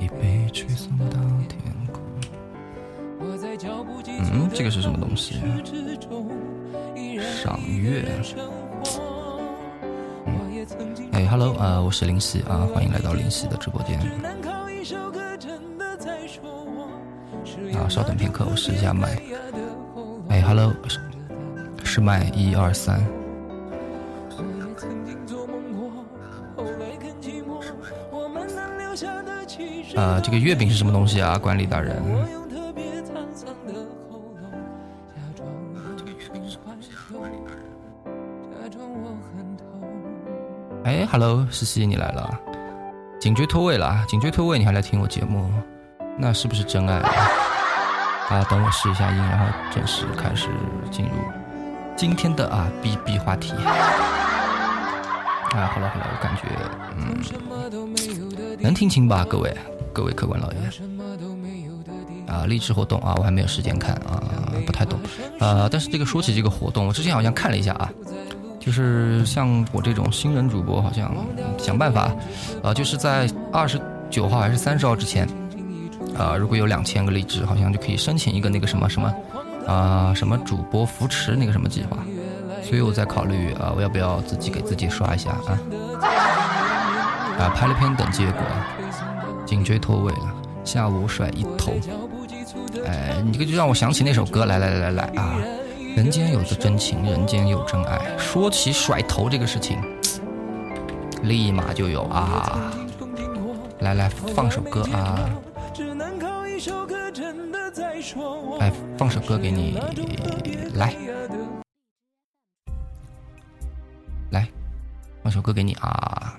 一杯曲送到天空。嗯，这个是什么东西？赏月。哎，Hello，啊，我是林夕啊，欢迎来到林夕的直播间。啊，稍等片刻，我试一下麦。哎，Hello，是麦一二三。啊，这个月饼是什么东西啊，管理大人？哎，Hello，西西，你来了，颈椎脱位了，颈椎脱位，你还来听我节目，那是不是真爱？啊，等我试一下音，然后正式开始进入今天的啊 B B 话题。啊，好了好了，我感觉嗯，能听清吧，各位。各位客官老爷，啊，励志活动啊，我还没有时间看啊，不太懂，呃，但是这个说起这个活动，我之前好像看了一下啊，就是像我这种新人主播，好像想办法，啊，就是在二十九号还是三十号之前，啊，如果有两千个励志，好像就可以申请一个那个什么什么，啊，什么主播扶持那个什么计划，所以我在考虑啊，我要不要自己给自己刷一下啊，啊，拍了片等结果。颈椎脱位了，下午甩一头。哎，你这个就让我想起那首歌，来来来来来啊！人间有着真情，人间有真爱。说起甩头这个事情，立马就有啊！来来，放首歌啊！来，放首歌给你，来，来，放首歌给你啊！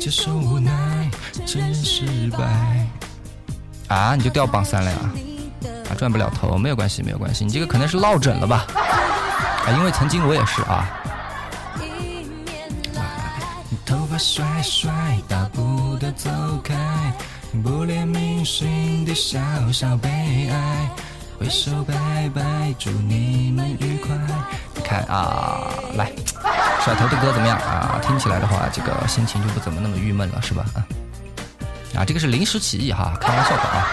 接受无奈，承认失败。啊，你就掉榜三了呀？啊，转不了头，没有关系，没有关系。你这个可能是落枕了吧？啊，因为曾经我也是啊。头发甩甩，大步的走开，不怜悯心底小小悲哀。挥手拜拜，祝你们愉快。看啊，来，甩头的歌怎么样啊？听起来的话，这个心情就不怎么那么郁闷了，是吧？啊，啊，这个是临时起意哈，开玩笑的啊。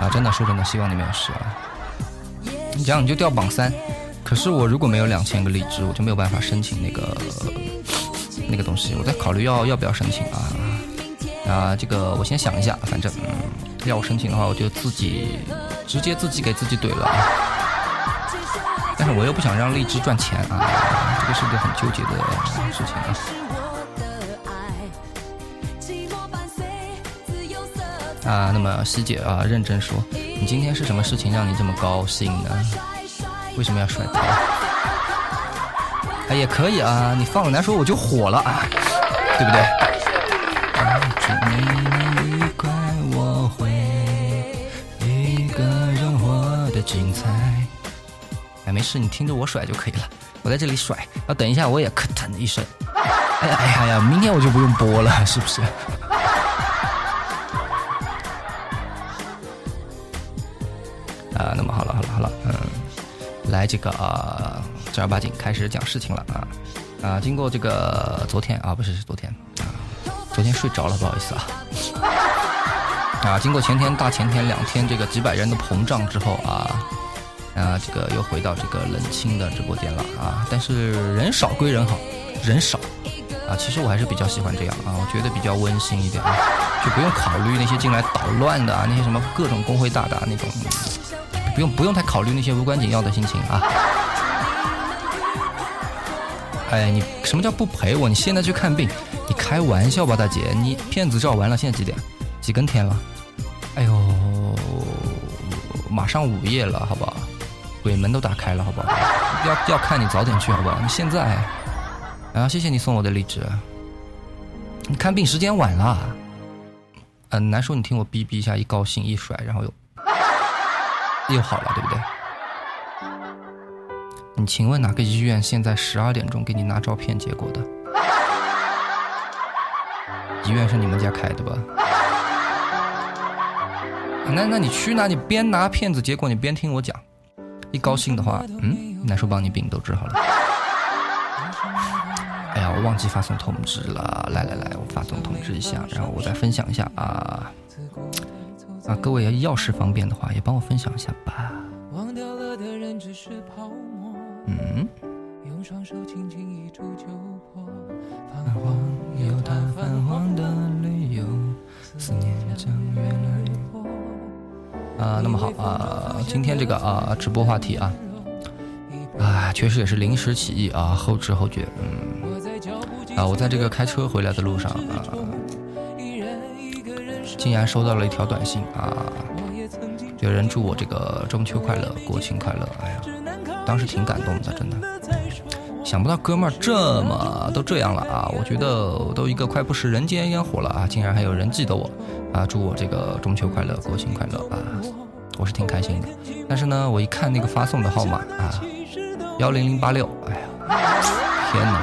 啊，真的说真的，希望你没有事啊。你这样你就掉榜三，可是我如果没有两千个荔枝，我就没有办法申请那个那个东西。我在考虑要要不要申请啊。啊，这个我先想一下，反正要我申请的话，我就自己直接自己给自己怼了。但是我又不想让荔枝赚钱啊，这个是个很纠结的事情啊。啊，那么西姐啊，认真说，你今天是什么事情让你这么高兴呢？为什么要甩头？哎，也可以啊，你放了难说我就火了啊，对不对？一个人活得精彩。是，你听着我甩就可以了。我在这里甩，啊等一下我也咯噔一声。哎呀哎呀呀，明天我就不用播了，是不是？啊，那么好了好了好了，嗯，来这个啊，正儿八经开始讲事情了啊啊！经过这个昨天啊，不是是昨天啊。昨天睡着了，不好意思啊。啊，经过前天、大前天两天这个几百人的膨胀之后啊，啊，这个又回到这个冷清的直播间了啊。但是人少归人好，人少啊，其实我还是比较喜欢这样啊，我觉得比较温馨一点啊，就不用考虑那些进来捣乱的啊，那些什么各种工会大大那种，不用不用太考虑那些无关紧要的心情啊。哎，你什么叫不陪我？你现在去看病。你开玩笑吧，大姐！你片子照完了，现在几点？几更天了？哎呦，马上午夜了，好不好？鬼门都打开了，好不好？要要看你早点去，好不好？你现在啊，谢谢你送我的荔枝。你看病时间晚了，嗯，难受，你听我哔哔一下，一高兴一甩，然后又又好了，对不对？你请问哪个医院现在十二点钟给你拿照片结果的？医院是你们家开的吧？那那你去哪？你边拿片子结果，你边听我讲。一高兴的话，嗯，难受帮你病都治好了。哎呀，我忘记发送通知了。来来来，我发送通知一下，然后我再分享一下啊啊！各位要是方便的话，也帮我分享一下吧。嗯。啊，那么好啊，今天这个啊直播话题啊，啊，确实也是临时起意啊，后知后觉，嗯，啊，我在这个开车回来的路上啊，竟然收到了一条短信啊，有人祝我这个中秋快乐，国庆快乐，哎呀，当时挺感动的，真的。想不到哥们儿这么都这样了啊！我觉得我都一个快不食人间烟火了啊，竟然还有人记得我啊！祝我这个中秋快乐，国庆快乐啊！我是挺开心的。但是呢，我一看那个发送的号码啊，幺零零八六，哎呀，天哪！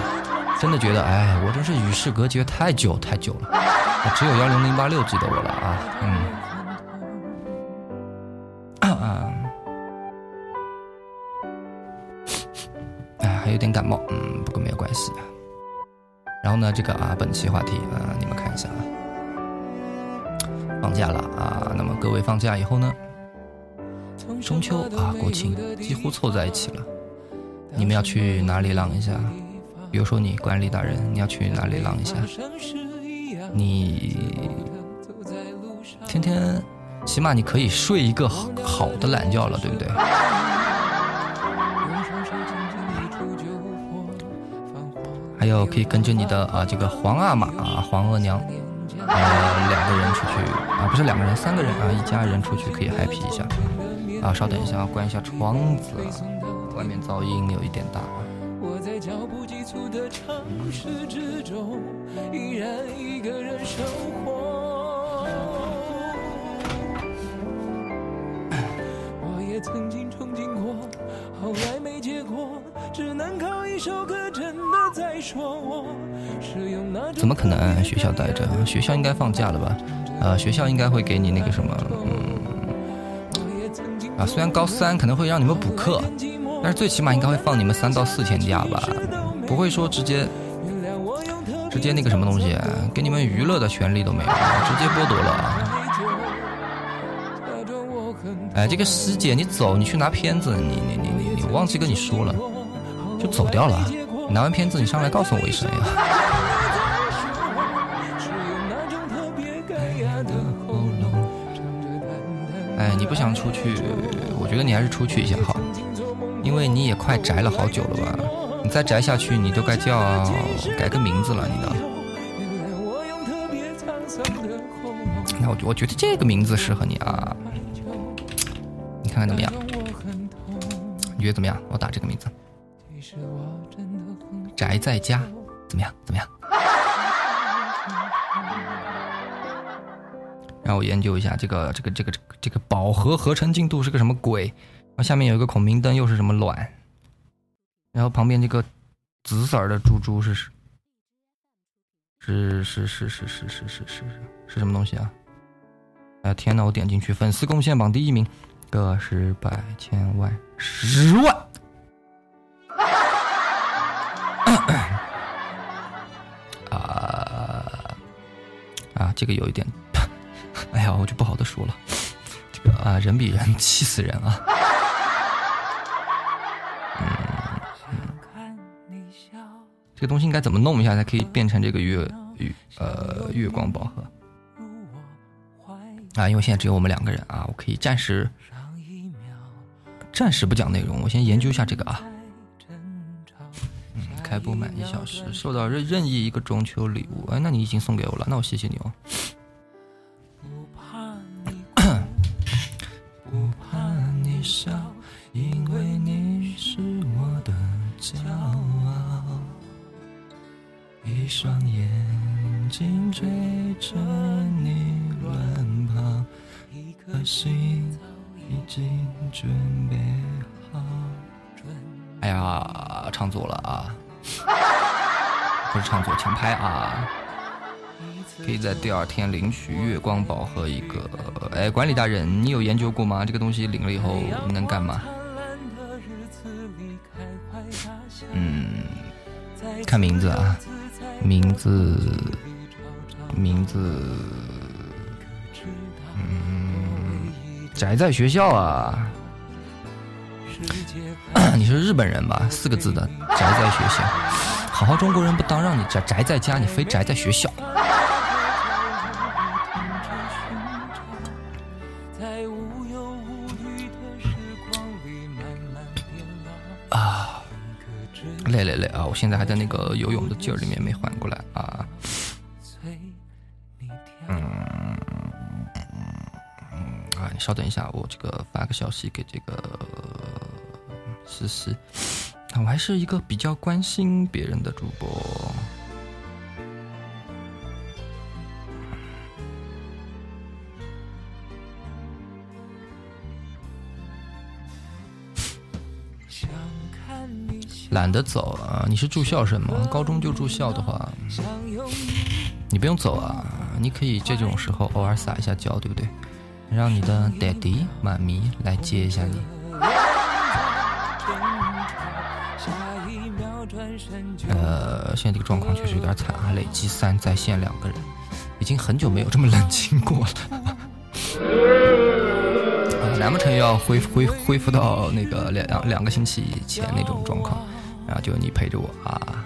真的觉得哎，我真是与世隔绝太久太久了，只有幺零零八六记得我了啊！嗯。还有点感冒，嗯，不过没有关系。然后呢，这个啊，本期话题啊，你们看一下啊，放假了啊，那么各位放假以后呢，中秋啊，国庆几乎凑在一起了，你们要去哪里浪一下？比如说你管理大人，你要去哪里浪一下？你天天起码你可以睡一个好的懒觉了，对不对？还有可以跟着你的啊这个皇阿玛啊皇额娘，呃两个人出去啊不是两个人三个人啊一家人出去可以 happy 一下啊稍等一下关一下窗子，外面噪音有一点大。我也曾经憧憬过，后来结果，只能靠一首歌，真的在说我是用那怎么可能？学校待着，学校应该放假了吧？呃，学校应该会给你那个什么，嗯，啊，虽然高三可能会让你们补课，但是最起码应该会放你们三到四天假吧？不会说直接直接那个什么东西，给你们娱乐的权利都没有，直接剥夺了。哎，这个师姐，你走，你去拿片子，你你你你，我忘记跟你说了，就走掉了。拿完片子，你上来告诉我一声呀。哎，你不想出去，我觉得你还是出去一下好，因为你也快宅了好久了吧？你再宅下去，你都该叫改个名字了，你的。那我我觉得这个名字适合你啊。你看看怎么样？你觉得怎么样？我打这个名字，宅在家，怎么样？怎么样？让我研究一下这个这个这个这个饱和合成进度是个什么鬼？然后下面有一个孔明灯，又是什么卵？然后旁边这个紫色的珠珠是是是是是是是是是是什么东西啊？哎天呐，我点进去，粉丝贡献榜第一名。个十百千万十万 啊啊！这个有一点，哎呀，我就不好的说了。这个啊，人比人气死人啊！这个东西应该怎么弄一下才可以变成这个月月呃月光宝盒啊？因为现在只有我们两个人啊，我可以暂时。暂时不讲内容，我先研究一下这个啊。嗯，开播满一小时，收到任任意一个中秋礼物，哎，那你已经送给我了，那我谢谢你哦。不怕你笑，因为你是我的骄傲。一双眼睛追着你乱跑，一颗心已经准备好。哎呀，唱错了啊！不是唱错，请拍啊！可以在第二天领取月光宝盒一个。哎，管理大人，你有研究过吗？这个东西领了以后能干嘛？嗯，看名字啊，名字，名字，宅在学校啊。你是日本人吧？四个字的宅在学校，好好中国人不当让你宅宅在家，你非宅在学校。啊，累累累啊！我现在还在那个游泳的劲儿里面没缓过来啊。稍等一下，我这个发个消息给这个。思思，我还是一个比较关心别人的主播。懒得走啊！你是住校生吗？高中就住校的话，你不用走啊！你可以这种时候偶尔撒一下娇，对不对？让你的爹地妈咪来接一下你。呃，现在这个状况确实有点惨啊！累计三在线两个人，已经很久没有这么冷清过了。难不成要恢恢恢复到那个两两个星期以前那种状况？然后就你陪着我啊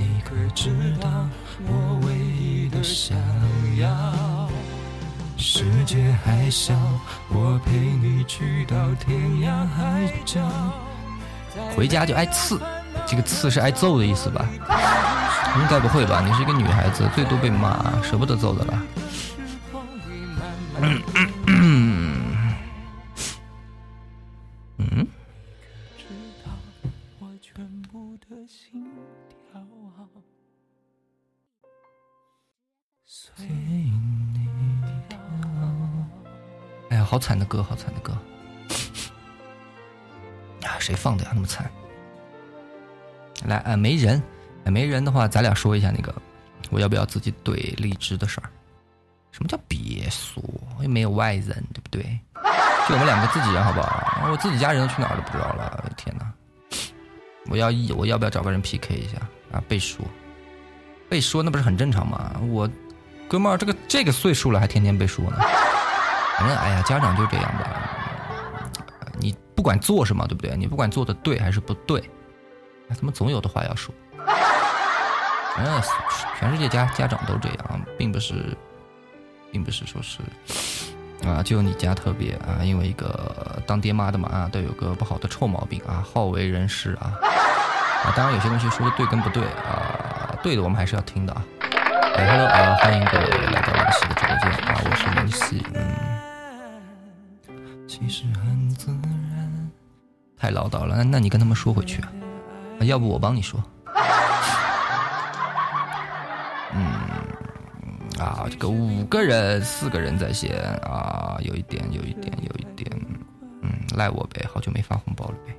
你可知道我唯一的想要？世界还小，我陪你去到天涯海角。回家就挨刺，这个刺是挨揍的意思吧？应该不会吧？你是一个女孩子，最多被骂，舍不得揍的了。好惨的歌，好惨的歌。谁放的呀？那么惨！来，啊，没人，没人的话，咱俩说一下那个，我要不要自己怼荔枝的事儿？什么叫别说？又没有外人，对不对？就我们两个自己人，好不好？我自己家人都去哪儿都不知道了，天哪！我要一，我要不要找个人 PK 一下啊？背书，背书那不是很正常吗？我哥们儿，这个这个岁数了还天天背书呢。反正哎呀，家长就这样吧。你不管做什么，对不对？你不管做的对还是不对，他们总有的话要说。嗯，全世界家家长都这样，并不是，并不是说是啊，就你家特别啊，因为一个当爹妈的嘛啊，都有个不好的臭毛病啊，好为人师啊。啊，当然有些东西说的对跟不对啊，对的我们还是要听的啊。哎，hello 啊，欢迎各位来到林夕的直播间啊，我是林夕，嗯。其实很自然。太唠叨了，那那你跟他们说回去啊，要不我帮你说。嗯，啊，这个五个人四个人在线啊，有一点有一点有一点，嗯，赖我呗，好久没发红包了呗。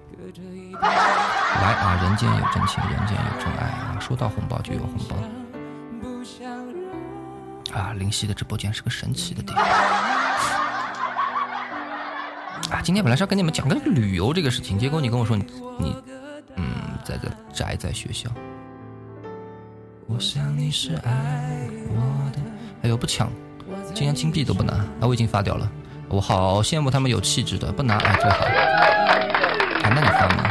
来啊，人间有真情，人间有真爱啊，说到红包就有红包。啊，林夕的直播间是个神奇的地方。啊，今天本来是要跟你们讲个旅游这个事情，结果你跟我说你你，嗯，在这宅在学校。我想你是爱我的。哎呦，不抢，竟然金币都不拿，啊，我已经发掉了。我好羡慕他们有气质的，不拿哎最好。啊，那你发吗？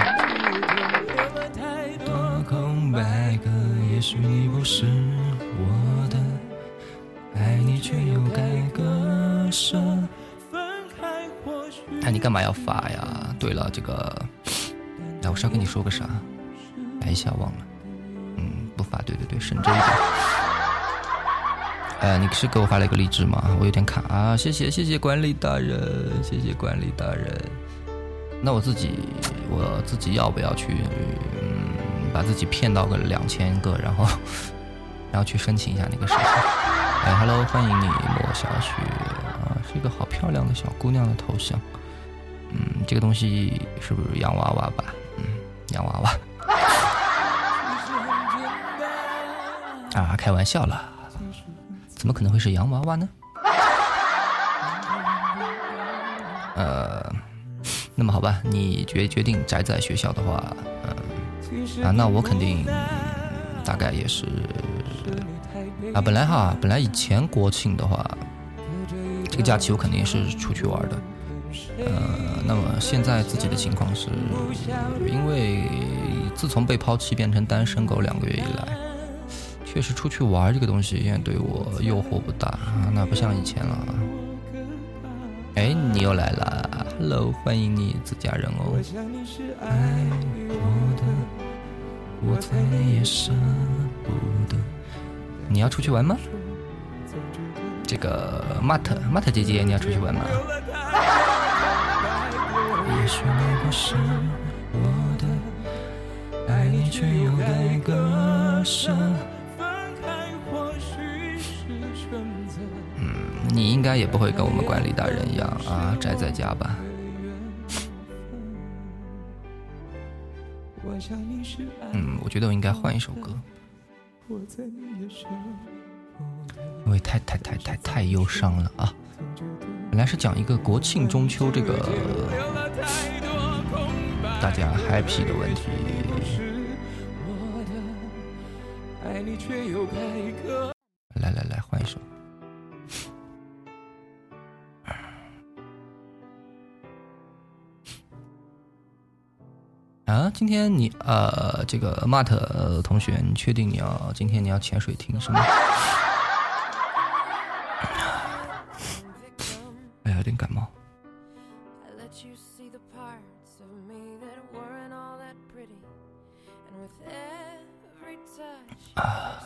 也许你不是我的，爱你却又该割舍。哎，你干嘛要发呀？对了，这个，哎，我是要跟你说个啥？哎一下忘了。嗯，不发，对对对，省着一点。哎，你是给我发了一个励志吗？我有点卡啊！谢谢谢谢管理大人，谢谢管理大人。那我自己我自己要不要去，嗯，把自己骗到个两千个，然后 然后去申请一下那个事情？哎，Hello，欢迎你，莫小雪啊，是一个好漂亮的小姑娘的头像。嗯，这个东西是不是洋娃娃吧？嗯，洋娃娃。啊，开玩笑了，怎么可能会是洋娃娃呢？呃。那么好吧，你决决定宅在学校的话，嗯，啊，那我肯定大概也是啊，本来哈，本来以前国庆的话，这个假期我肯定是出去玩的，呃，那么现在自己的情况是，因为自从被抛弃变成单身狗两个月以来，确实出去玩这个东西现在对我诱惑不大，那不像以前了。哎，你又来了，Hello，欢迎你，自家人哦。你要出去玩吗？这个 Mat Mat 姐姐，你要出去玩吗？你应该也不会跟我们管理大人一样啊，宅在家吧？嗯，我觉得我应该换一首歌，因为太太太太太忧伤了啊！本来是讲一个国庆中秋这个大家 happy 的问题。来来来，换一首。啊，今天你呃，这个 Mart 同学，你确定你要今天你要潜水听是吗？有点感冒。啊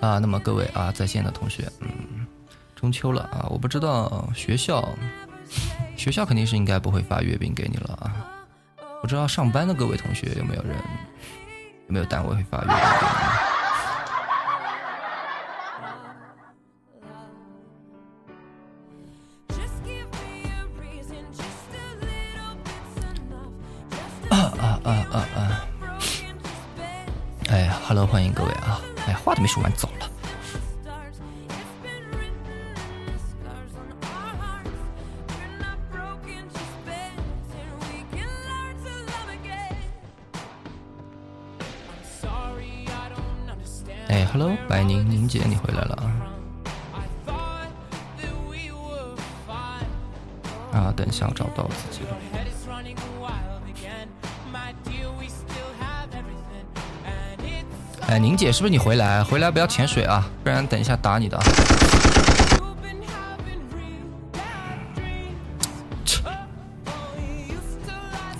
啊，那么各位啊，在线的同学，嗯，中秋了啊，我不知道学校。学校肯定是应该不会发月饼给你了啊！不知道上班的各位同学有没有人，有没有单位会发月饼给你？，Hello，欢迎各位啊！哎，话都没说完，走了。Hello，白宁宁姐，你回来了啊！啊，等一下，我找不到自己了。哎，宁姐，是不是你回来？回来不要潜水啊，不然等一下打你的。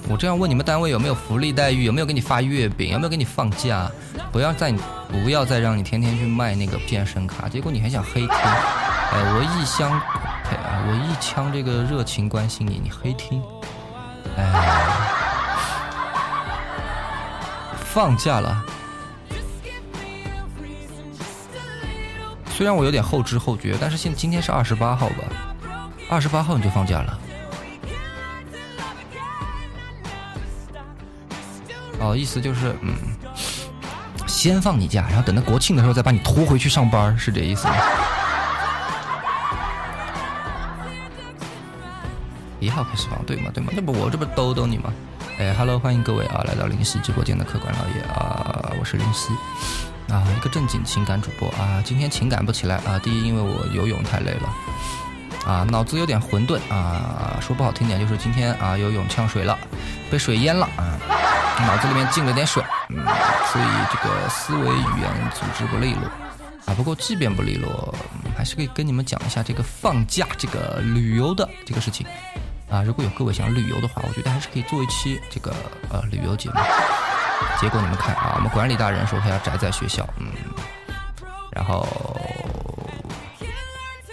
我这样问你们单位有没有福利待遇，有没有给你发月饼，有没有给你放假？不要再不要再让你天天去卖那个健身卡，结果你还想黑听？哎，我一厢，哎，我一腔这个热情关心你，你黑听？哎，放假了，虽然我有点后知后觉，但是现今天是二十八号吧？二十八号你就放假了？哦，意思就是，嗯。先放你假，然后等到国庆的时候再把你拖回去上班，是这意思吗？一号开始放，对吗？对吗？那不我这不逗逗你吗？哎，Hello，欢迎各位啊，来到林夕直播间的客官老爷啊，我是林夕啊，一个正经情感主播啊，今天情感不起来啊，第一因为我游泳太累了啊，脑子有点混沌啊，说不好听点就是今天啊游泳呛水了，被水淹了啊。脑子里面进了点水，嗯，所以这个思维语言组织不利落啊。不过即便不利落，还是可以跟你们讲一下这个放假这个旅游的这个事情啊。如果有各位想旅游的话，我觉得还是可以做一期这个呃旅游节目。结果你们看啊，我们管理大人说他要宅在学校，嗯，然后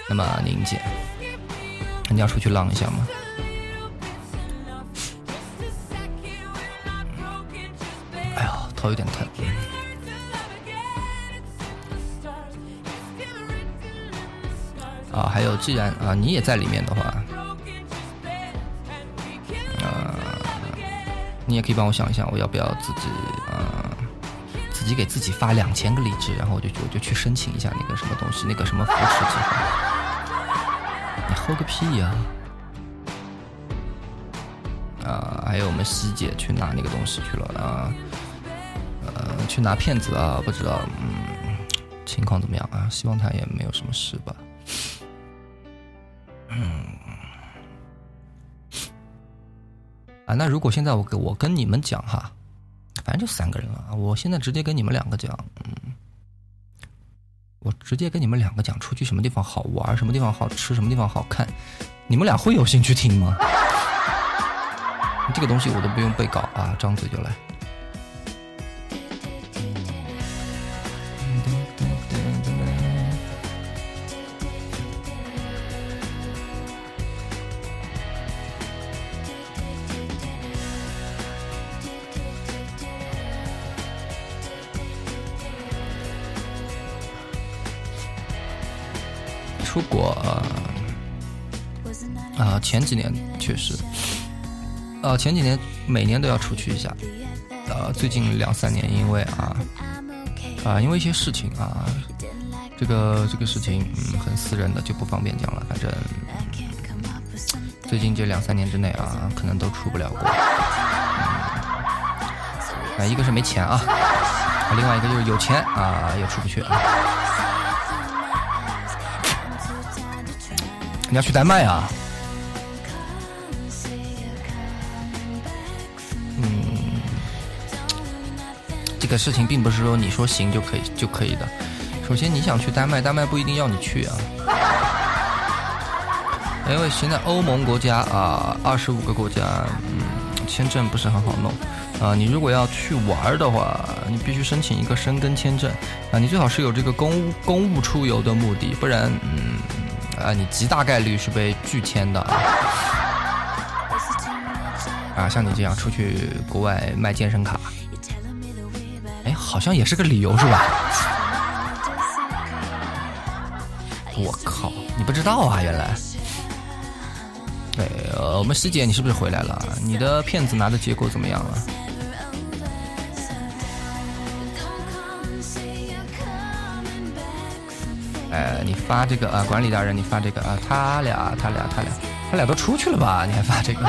那么宁姐，你要出去浪一下吗？头有点疼。啊，还有，既然啊你也在里面的话，你也可以帮我想一想，我要不要自己啊，自己给自己发两千个荔枝，然后我就我就去申请一下那个什么东西，那个什么扶持计划。你吼个屁呀！啊，还有我们西姐去拿那个东西去了啊。呃去拿骗子啊？不知道，嗯，情况怎么样啊？希望他也没有什么事吧。那如果现在我跟我跟你们讲哈，反正就三个人了，我现在直接跟你们两个讲，嗯，我直接跟你们两个讲，出去什么地方好玩，什么地方好吃，什么地方好看，你们俩会有兴趣听吗？这个东西我都不用背稿啊，张嘴就来。前几年确实，呃，前几年每年都要出去一下，呃，最近两三年因为啊啊，因为一些事情啊，这个这个事情嗯很私人的就不方便讲了。反正最近这两三年之内啊，可能都出不了国。啊，一个是没钱啊，另外一个就是有钱啊也出不去啊。你要去丹麦啊？这个事情并不是说你说行就可以就可以的。首先你想去丹麦，丹麦不一定要你去啊。因 为现在欧盟国家啊，二十五个国家，嗯，签证不是很好弄啊。你如果要去玩的话，你必须申请一个申根签证啊。你最好是有这个公务公务出游的目的，不然嗯。啊，你极大概率是被拒签的啊！像你这样出去国外卖健身卡，哎，好像也是个理由是吧？我靠，你不知道啊？原来，对，我们师姐，你是不是回来了？你的骗子拿的结果怎么样了？哎，你发这个啊，管理大人，你发这个啊，他俩，他俩，他俩，他俩都出去了吧？你还发这个？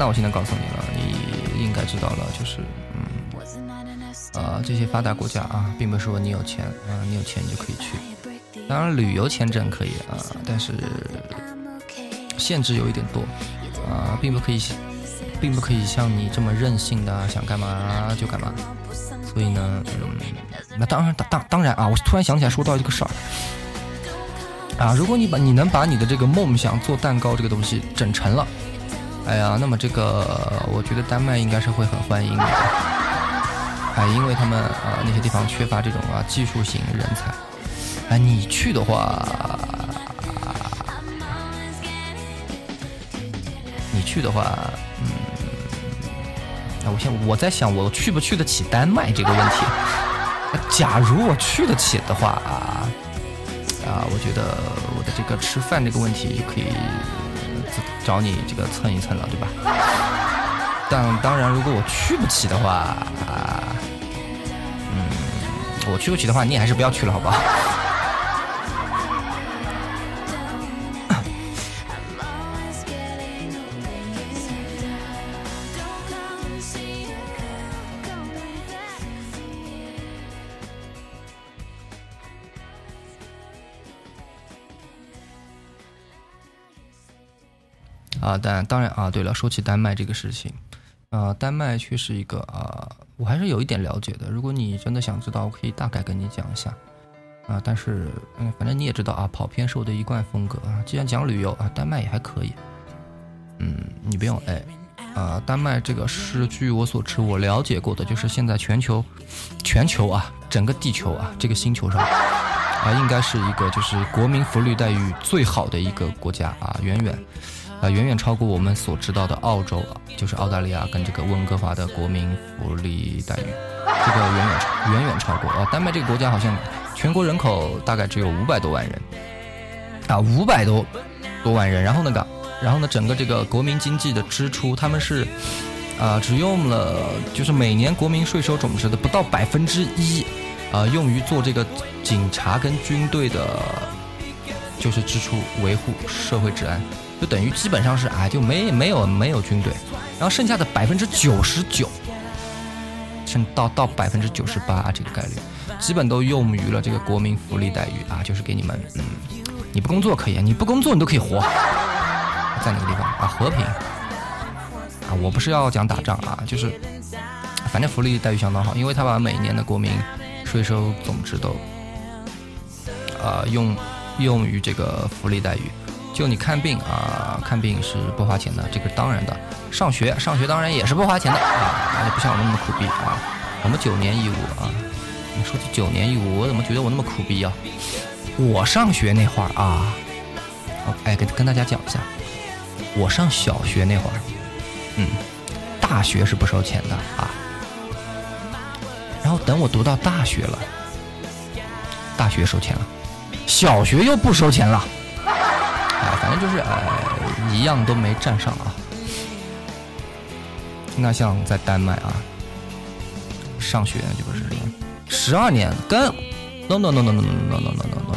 那我现在告诉你了，你应该知道了，就是嗯，啊，这些发达国家啊，并不是说你有钱啊，你有钱你就可以去。当然，旅游签证可以啊，但是限制有一点多啊，并不可以，并不可以像你这么任性的想干嘛就干嘛。所以呢，嗯，那当然，当当当然啊，我突然想起来说到一个事儿啊，如果你把你能把你的这个梦想做蛋糕这个东西整成了。哎呀，那么这个我觉得丹麦应该是会很欢迎的，哎，因为他们啊那些地方缺乏这种啊技术型人才，哎，你去的话，你去的话，嗯，那我先我在想我去不去得起丹麦这个问题，假如我去得起的话啊，啊，我觉得我的这个吃饭这个问题就可以。找你这个蹭一蹭了，对吧？但当然，如果我去不起的话，啊，嗯我去不起的话，你也还是不要去了，好不好？啊，但当然啊，对了，说起丹麦这个事情，啊，丹麦却是一个啊，我还是有一点了解的。如果你真的想知道，我可以大概跟你讲一下，啊，但是嗯，反正你也知道啊，跑偏是我的一贯风格啊。既然讲旅游啊，丹麦也还可以，嗯，你不用哎，啊，丹麦这个是据我所知，我了解过的，就是现在全球，全球啊，整个地球啊，这个星球上啊，应该是一个就是国民福利待遇最好的一个国家啊，远远。啊，远远超过我们所知道的澳洲啊，就是澳大利亚跟这个温哥华的国民福利待遇，这个远远超远远超过啊。丹麦这个国家好像全国人口大概只有五百多万人，啊，五百多多万人。然后那个，然后呢，整个这个国民经济的支出，他们是啊，只用了就是每年国民税收总值的不到百分之一，啊，用于做这个警察跟军队的，就是支出维护社会治安。就等于基本上是啊，就没没有没有军队，然后剩下的百分之九十九，剩到到百分之九十八这个概率，基本都用于了这个国民福利待遇啊，就是给你们，嗯，你不工作可以，你不工作你都可以活，在哪个地方啊？和平啊，我不是要讲打仗啊，就是反正福利待遇相当好，因为他把每年的国民税收总值都，呃，用用于这个福利待遇。就你看病啊，看病是不花钱的，这个当然的。上学，上学当然也是不花钱的啊，那就不像我那么苦逼啊。我们九年义务啊，你说起九年义务，我怎么觉得我那么苦逼啊？我上学那会儿啊，哎，跟跟大家讲一下，我上小学那会儿，嗯，大学是不收钱的啊。然后等我读到大学了，大学收钱了，小学又不收钱了。反正就是呃，一样都没占上啊。那像在丹麦啊，上学就不是十二年，跟 no no no no no no no no no no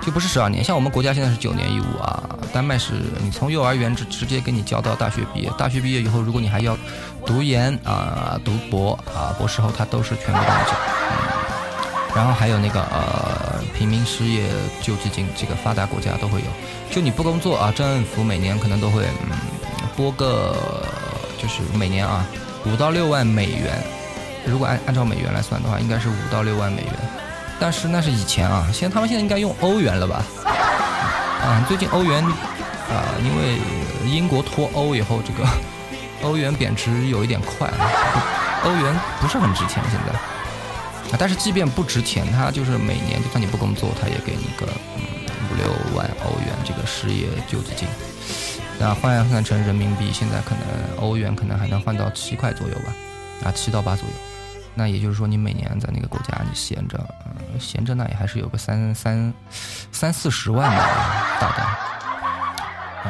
就不是十二年。像我们国家现在是九年义务啊，丹麦是你从幼儿园直直接给你教到大学毕业，大学毕业以后，如果你还要读研啊、读博啊、博士后，他都是全部帮你交。然后还有那个呃，平民失业救济金，这个发达国家都会有。就你不工作啊，政府每年可能都会嗯拨个，就是每年啊五到六万美元。如果按按照美元来算的话，应该是五到六万美元。但是那是以前啊，现在他们现在应该用欧元了吧？啊，最近欧元啊，因为英国脱欧以后，这个欧元贬值有一点快，欧元不是很值钱现在。啊，但是即便不值钱，他就是每年就算你不工作，他也给你个五六万欧元这个失业救济金。那换算成人民币，现在可能欧元可能还能换到七块左右吧，啊七到八左右。那也就是说，你每年在那个国家你闲着，嗯闲着那也还是有个三三三四十万的大概，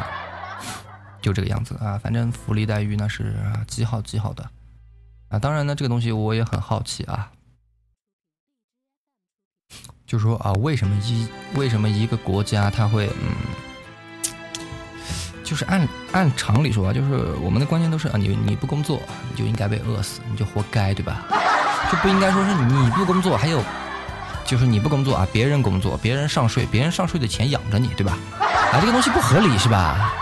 啊，就这个样子啊。反正福利待遇那是极好极好的，啊，当然呢，这个东西我也很好奇啊。就是说啊，为什么一为什么一个国家他会嗯，就是按按常理说啊，就是我们的观念都是啊，你你不工作你就应该被饿死，你就活该对吧？就不应该说是你不工作，还有就是你不工作啊，别人工作，别人上税，别人上税的钱养着你对吧？啊，这个东西不合理是吧？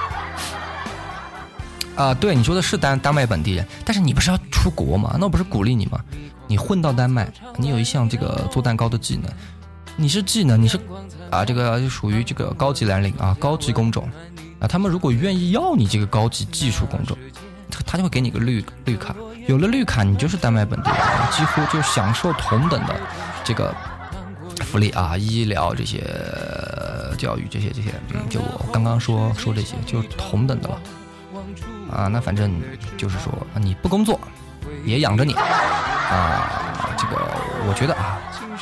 啊，对，你说的是丹丹麦本地人，但是你不是要出国吗？那我不是鼓励你吗？你混到丹麦，你有一项这个做蛋糕的技能。你是技能，你是啊，这个属于这个高级蓝领啊，高级工种啊。他们如果愿意要你这个高级技术工种，他就会给你个绿绿卡。有了绿卡，你就是丹麦本地人，几乎就享受同等的这个福利啊，医疗这些、教育这些这些，嗯，就我刚刚说说这些，就同等的了啊。那反正就是说，你不工作也养着你啊。这个我觉得啊，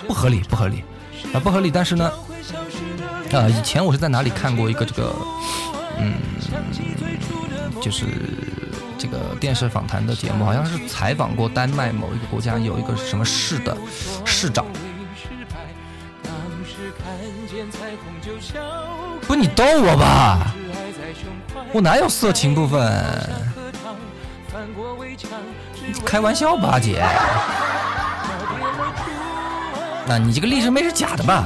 不合理，不合理。啊，不合理，但是呢，呃，以前我是在哪里看过一个这个，嗯，就是这个电视访谈的节目，好像是采访过丹麦某一个国家有一个什么市的市市长。不，你逗我吧？我哪有色情部分？开玩笑吧，姐。那你这个励志妹是假的吧？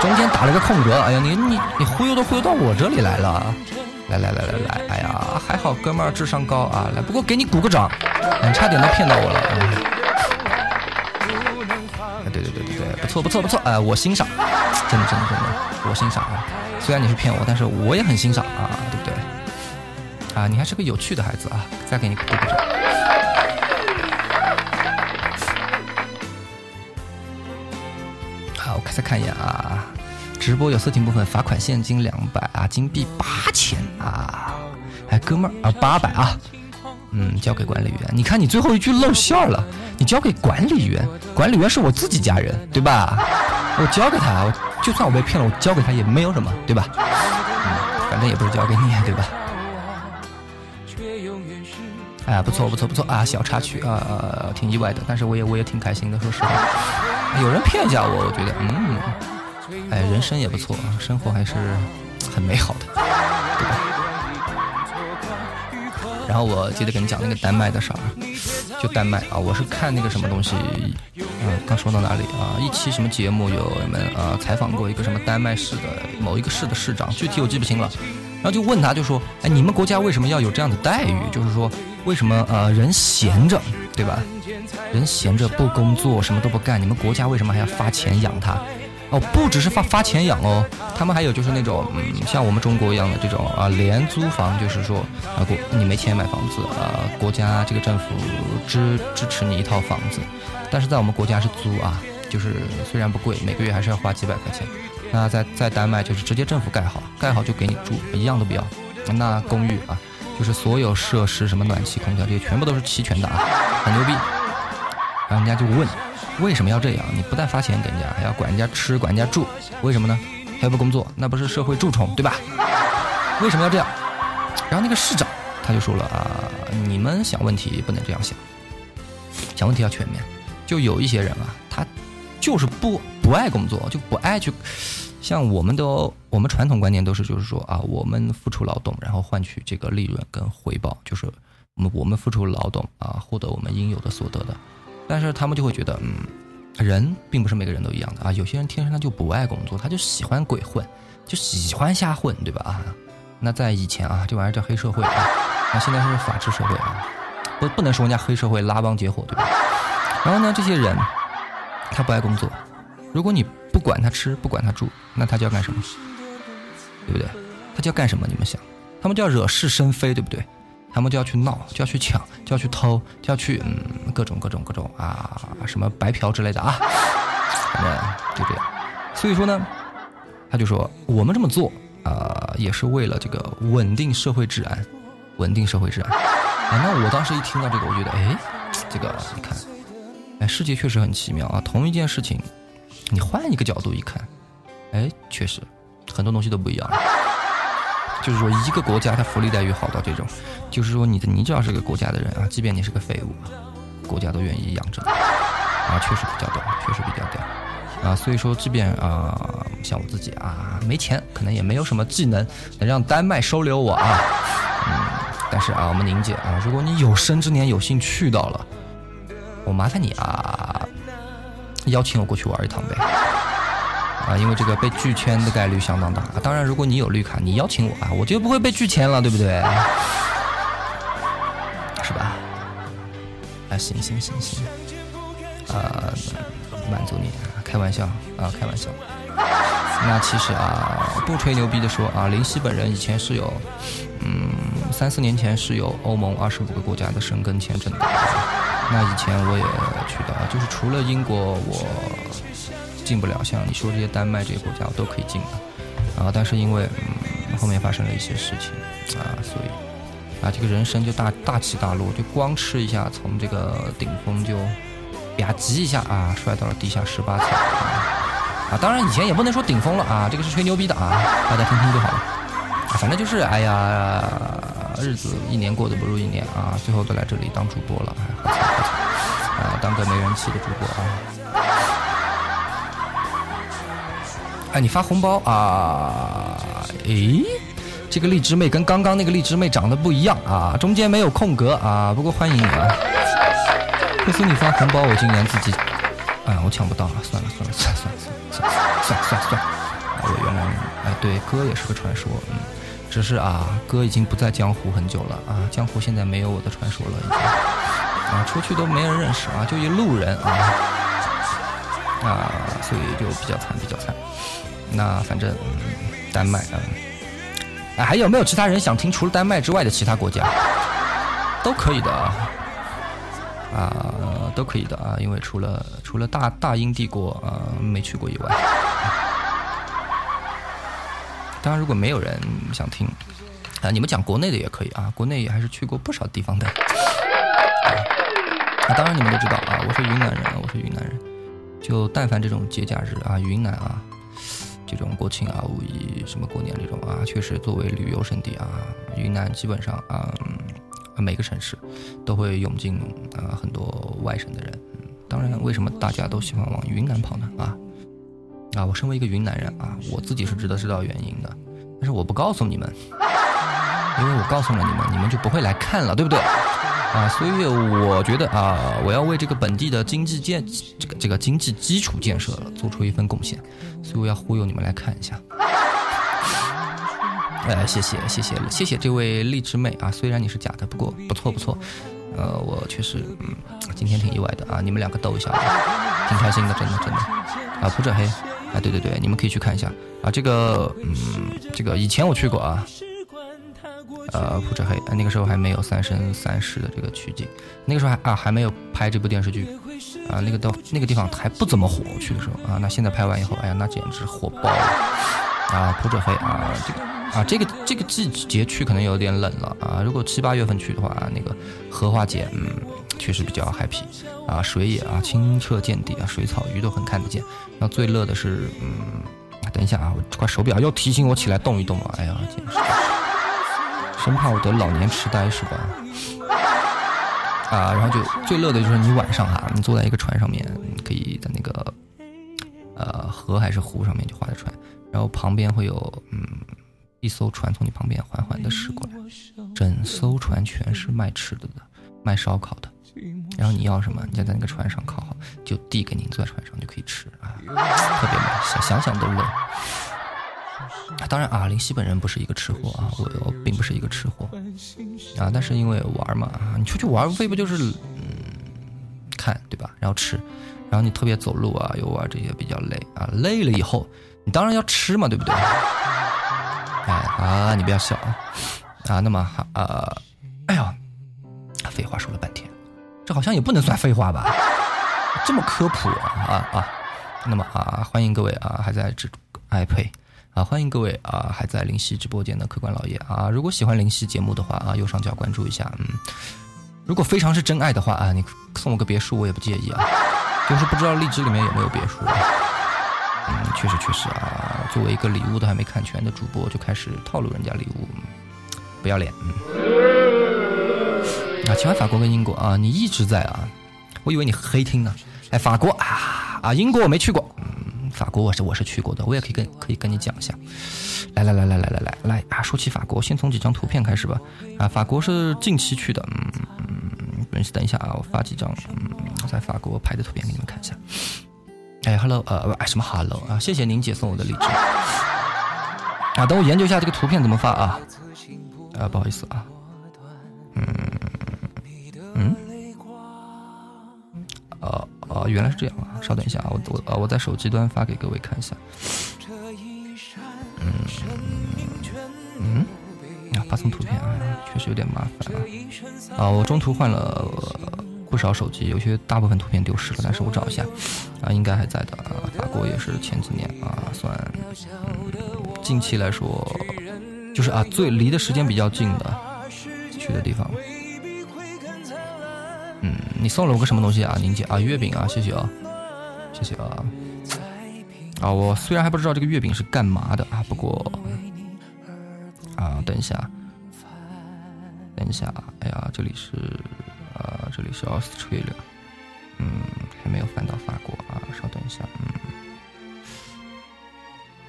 中间打了个空格。哎呀，你你你忽悠都忽悠到我这里来了。来来来来来，哎呀，还好哥们儿智商高啊！来，不过给你鼓个掌，你差点都骗到我了。哎，对对对对对，不错不错不错，哎，我欣赏，真的真的真的，我欣赏啊。虽然你是骗我，但是我也很欣赏啊，对不对？啊，你还是个有趣的孩子啊！再给你鼓个掌。再看一眼啊。直播有色情部分，罚款现金两百啊，金币八千啊，哎，哥们儿啊，八百啊，嗯，交给管理员。你看你最后一句露馅了，你交给管理员，管理员是我自己家人，对吧？我交给他，就算我被骗了，我交给他也没有什么，对吧？嗯，反正也不是交给你，对吧？哎，不错不错不错啊，小插曲啊，挺意外的，但是我也我也挺开心的，说实话，有人骗一下我，我觉得嗯。哎，人生也不错，生活还是很美好的，对吧？然后我接着跟你讲那个丹麦的事儿，就丹麦啊，我是看那个什么东西，啊，刚说到哪里啊？一期什么节目有人们啊采访过一个什么丹麦市的某一个市的市长，具体我记不清了。然后就问他就说，哎，你们国家为什么要有这样的待遇？就是说，为什么呃人闲着，对吧？人闲着不工作，什么都不干，你们国家为什么还要发钱养他？哦，不只是发发钱养哦，他们还有就是那种，嗯，像我们中国一样的这种啊，廉租房，就是说啊，国你没钱买房子啊，国家这个政府支支持你一套房子，但是在我们国家是租啊，就是虽然不贵，每个月还是要花几百块钱。那在在丹麦就是直接政府盖好，盖好就给你住，一样都不要。那公寓啊，就是所有设施，什么暖气、空调这些全部都是齐全的啊，很牛逼。然后人家就问。为什么要这样？你不但发钱给人家，还要管人家吃、管人家住，为什么呢？还不工作，那不是社会蛀虫，对吧？为什么要这样？然后那个市长他就说了啊，你们想问题不能这样想，想问题要全面。就有一些人啊，他就是不不爱工作，就不爱去。像我们都，我们传统观念都是就是说啊，我们付出劳动，然后换取这个利润跟回报，就是我们我们付出劳动啊，获得我们应有的所得的。但是他们就会觉得，嗯，人并不是每个人都一样的啊。有些人天生他就不爱工作，他就喜欢鬼混，就喜欢瞎混，对吧？啊，那在以前啊，这玩意儿叫黑社会啊。那现在是法治社会啊，不不能说人家黑社会拉帮结伙，对吧？然后呢，这些人他不爱工作，如果你不管他吃，不管他住，那他就要干什么？对不对？他就要干什么？你们想，他们就要惹是生非，对不对？他们就要去闹，就要去抢，就要去偷，就要去嗯各种各种各种啊什么白嫖之类的啊，反正就这样。所以说呢，他就说我们这么做啊也是为了这个稳定社会治安，稳定社会治安。啊，那我当时一听到这个，我觉得哎，这个你看，哎，世界确实很奇妙啊。同一件事情，你换一个角度一看，哎，确实很多东西都不一样。就是说，一个国家它福利待遇好到这种，就是说，你的你只要是个国家的人啊，即便你是个废物，国家都愿意养着你，啊，确实比较屌，确实比较屌，啊，所以说，即便啊，像我自己啊，没钱，可能也没有什么技能能让丹麦收留我啊，嗯，但是啊，我们宁姐啊，如果你有生之年有幸去到了，我麻烦你啊，邀请我过去玩一趟呗。啊，因为这个被拒签的概率相当大啊。当然，如果你有绿卡，你邀请我啊，我就不会被拒签了，对不对？是吧？啊，行行行行，啊，满足你，开玩笑啊，开玩笑。那其实啊，不吹牛逼的说啊，林夕本人以前是有，嗯，三四年前是有欧盟二十五个国家的申根签证的。那以前我也去的，就是除了英国，我。进不了，像你说这些丹麦这些国家我都可以进的，啊，但是因为嗯后面发生了一些事情啊，所以啊这个人生就大大起大落，就光吃一下从这个顶峰就吧唧一下啊摔到了地下十八层。啊，当然以前也不能说顶峰了啊，这个是吹牛逼的啊，大家听听就好了，反正就是哎呀日子一年过得不如一年啊，最后都来这里当主播了，哎好惨好惨。啊，当个没人气的主播啊。哎，你发红包啊？诶，这个荔枝妹跟刚刚那个荔枝妹长得不一样啊，中间没有空格啊。不过欢迎你啊！不送你发红包，我今年自己，哎，我抢不到了，算了算了算了算了算了算了算了算了算了。我原来，哎，对，哥也是个传说，嗯，只是啊，哥已经不在江湖很久了啊，江湖现在没有我的传说了，已经啊，出去都没人认识啊，就一路人啊。啊，所以就比较惨，比较惨。那反正丹麦啊，哎，还有没有其他人想听除了丹麦之外的其他国家？都可以的啊，啊，都可以的啊，因为除了除了大大英帝国啊没去过以外，当然如果没有人想听啊，你们讲国内的也可以啊，国内也还是去过不少地方的。啊，当然你们都知道啊，我是云南人，我是云南人，就但凡这种节假日啊，云南啊。这种国庆啊、五一什么过年这种啊，确实作为旅游胜地啊，云南基本上啊，每个城市都会涌进啊很多外省的人。当然，为什么大家都喜欢往云南跑呢？啊啊，我身为一个云南人啊，我自己是知道知道原因的，但是我不告诉你们，因为我告诉了你们，你们就不会来看了，对不对？啊，所以我觉得啊，我要为这个本地的经济建这个这个经济基础建设做出一份贡献，所以我要忽悠你们来看一下。哎，谢谢谢谢谢谢这位荔枝妹啊，虽然你是假的，不过不错不错。呃，我确实嗯，今天挺意外的啊，你们两个斗一下，挺开心的，真的真的。啊，普者黑，啊对对对，你们可以去看一下啊，这个嗯，这个以前我去过啊。呃，普者黑，那个时候还没有《三生三世》的这个取景，那个时候还啊还没有拍这部电视剧，啊，那个到那个地方还不怎么火，去的时候啊，那现在拍完以后，哎呀，那简直火爆了，啊，普者黑啊，这个啊这个这个季节去可能有点冷了啊，如果七八月份去的话，那个荷花节，嗯，确实比较 happy，啊，水也啊清澈见底啊，水草鱼都很看得见，那最乐的是，嗯，等一下啊，我这块手表又提醒我起来动一动了，哎呀，简直。生怕我得老年痴呆是吧？啊，然后就最乐的就是你晚上哈，你坐在一个船上面，可以在那个呃河还是湖上面就划着船，然后旁边会有嗯一艘船从你旁边缓缓的驶过来，整艘船全是卖吃的的，卖烧烤的，然后你要什么，你就在那个船上烤好，就递给你，坐在船上就可以吃啊，特别美，想想想都乐。当然啊，林夕本人不是一个吃货啊，我我并不是一个吃货啊，但是因为玩嘛啊，你出去玩无非不就是嗯看对吧，然后吃，然后你特别走路啊游玩这些比较累啊，累了以后你当然要吃嘛，对不对？哎啊，你不要笑啊啊，那么啊，哎呀，废话说了半天，这好像也不能算废话吧？这么科普啊啊啊，那么啊，欢迎各位啊还在这爱配。啊，欢迎各位啊，还在灵犀直播间的客官老爷啊！如果喜欢灵犀节目的话啊，右上角关注一下。嗯，如果非常是真爱的话啊，你送我个别墅我也不介意啊。就是不知道荔枝里面有没有别墅。嗯，确实确实啊，作为一个礼物都还没看全的主播就开始套路人家礼物，不要脸。嗯。啊，请问法国跟英国啊，你一直在啊？我以为你黑听呢。哎，法国啊啊，英国我没去过。法国我是我是去过的，我也可以跟可以跟你讲一下。来来来来来来来来啊！说起法国，先从几张图片开始吧。啊，法国是近期去的，嗯嗯，等一下啊，我发几张嗯在法国拍的图片给你们看一下。哎，hello，呃，什么 hello 啊？谢谢宁姐送我的荔枝。啊，等我研究一下这个图片怎么发啊。啊，不好意思啊。嗯。呃。哦，原来是这样啊！稍等一下啊，我我啊，我在手机端发给各位看一下。嗯嗯，啊，发送图片啊，确实有点麻烦啊。啊，我中途换了不少手机，有些大部分图片丢失了，但是我找一下啊，应该还在的啊。法国也是前几年啊，算近期来说，就是啊，最离的时间比较近的去的地方。嗯，你送了我个什么东西啊，宁姐啊，月饼啊，谢谢啊，谢谢啊。啊，我虽然还不知道这个月饼是干嘛的啊，不过啊，等一下，等一下，哎呀，这里是啊，这里是 Australia，嗯，还没有翻到法国啊，稍等一下，嗯，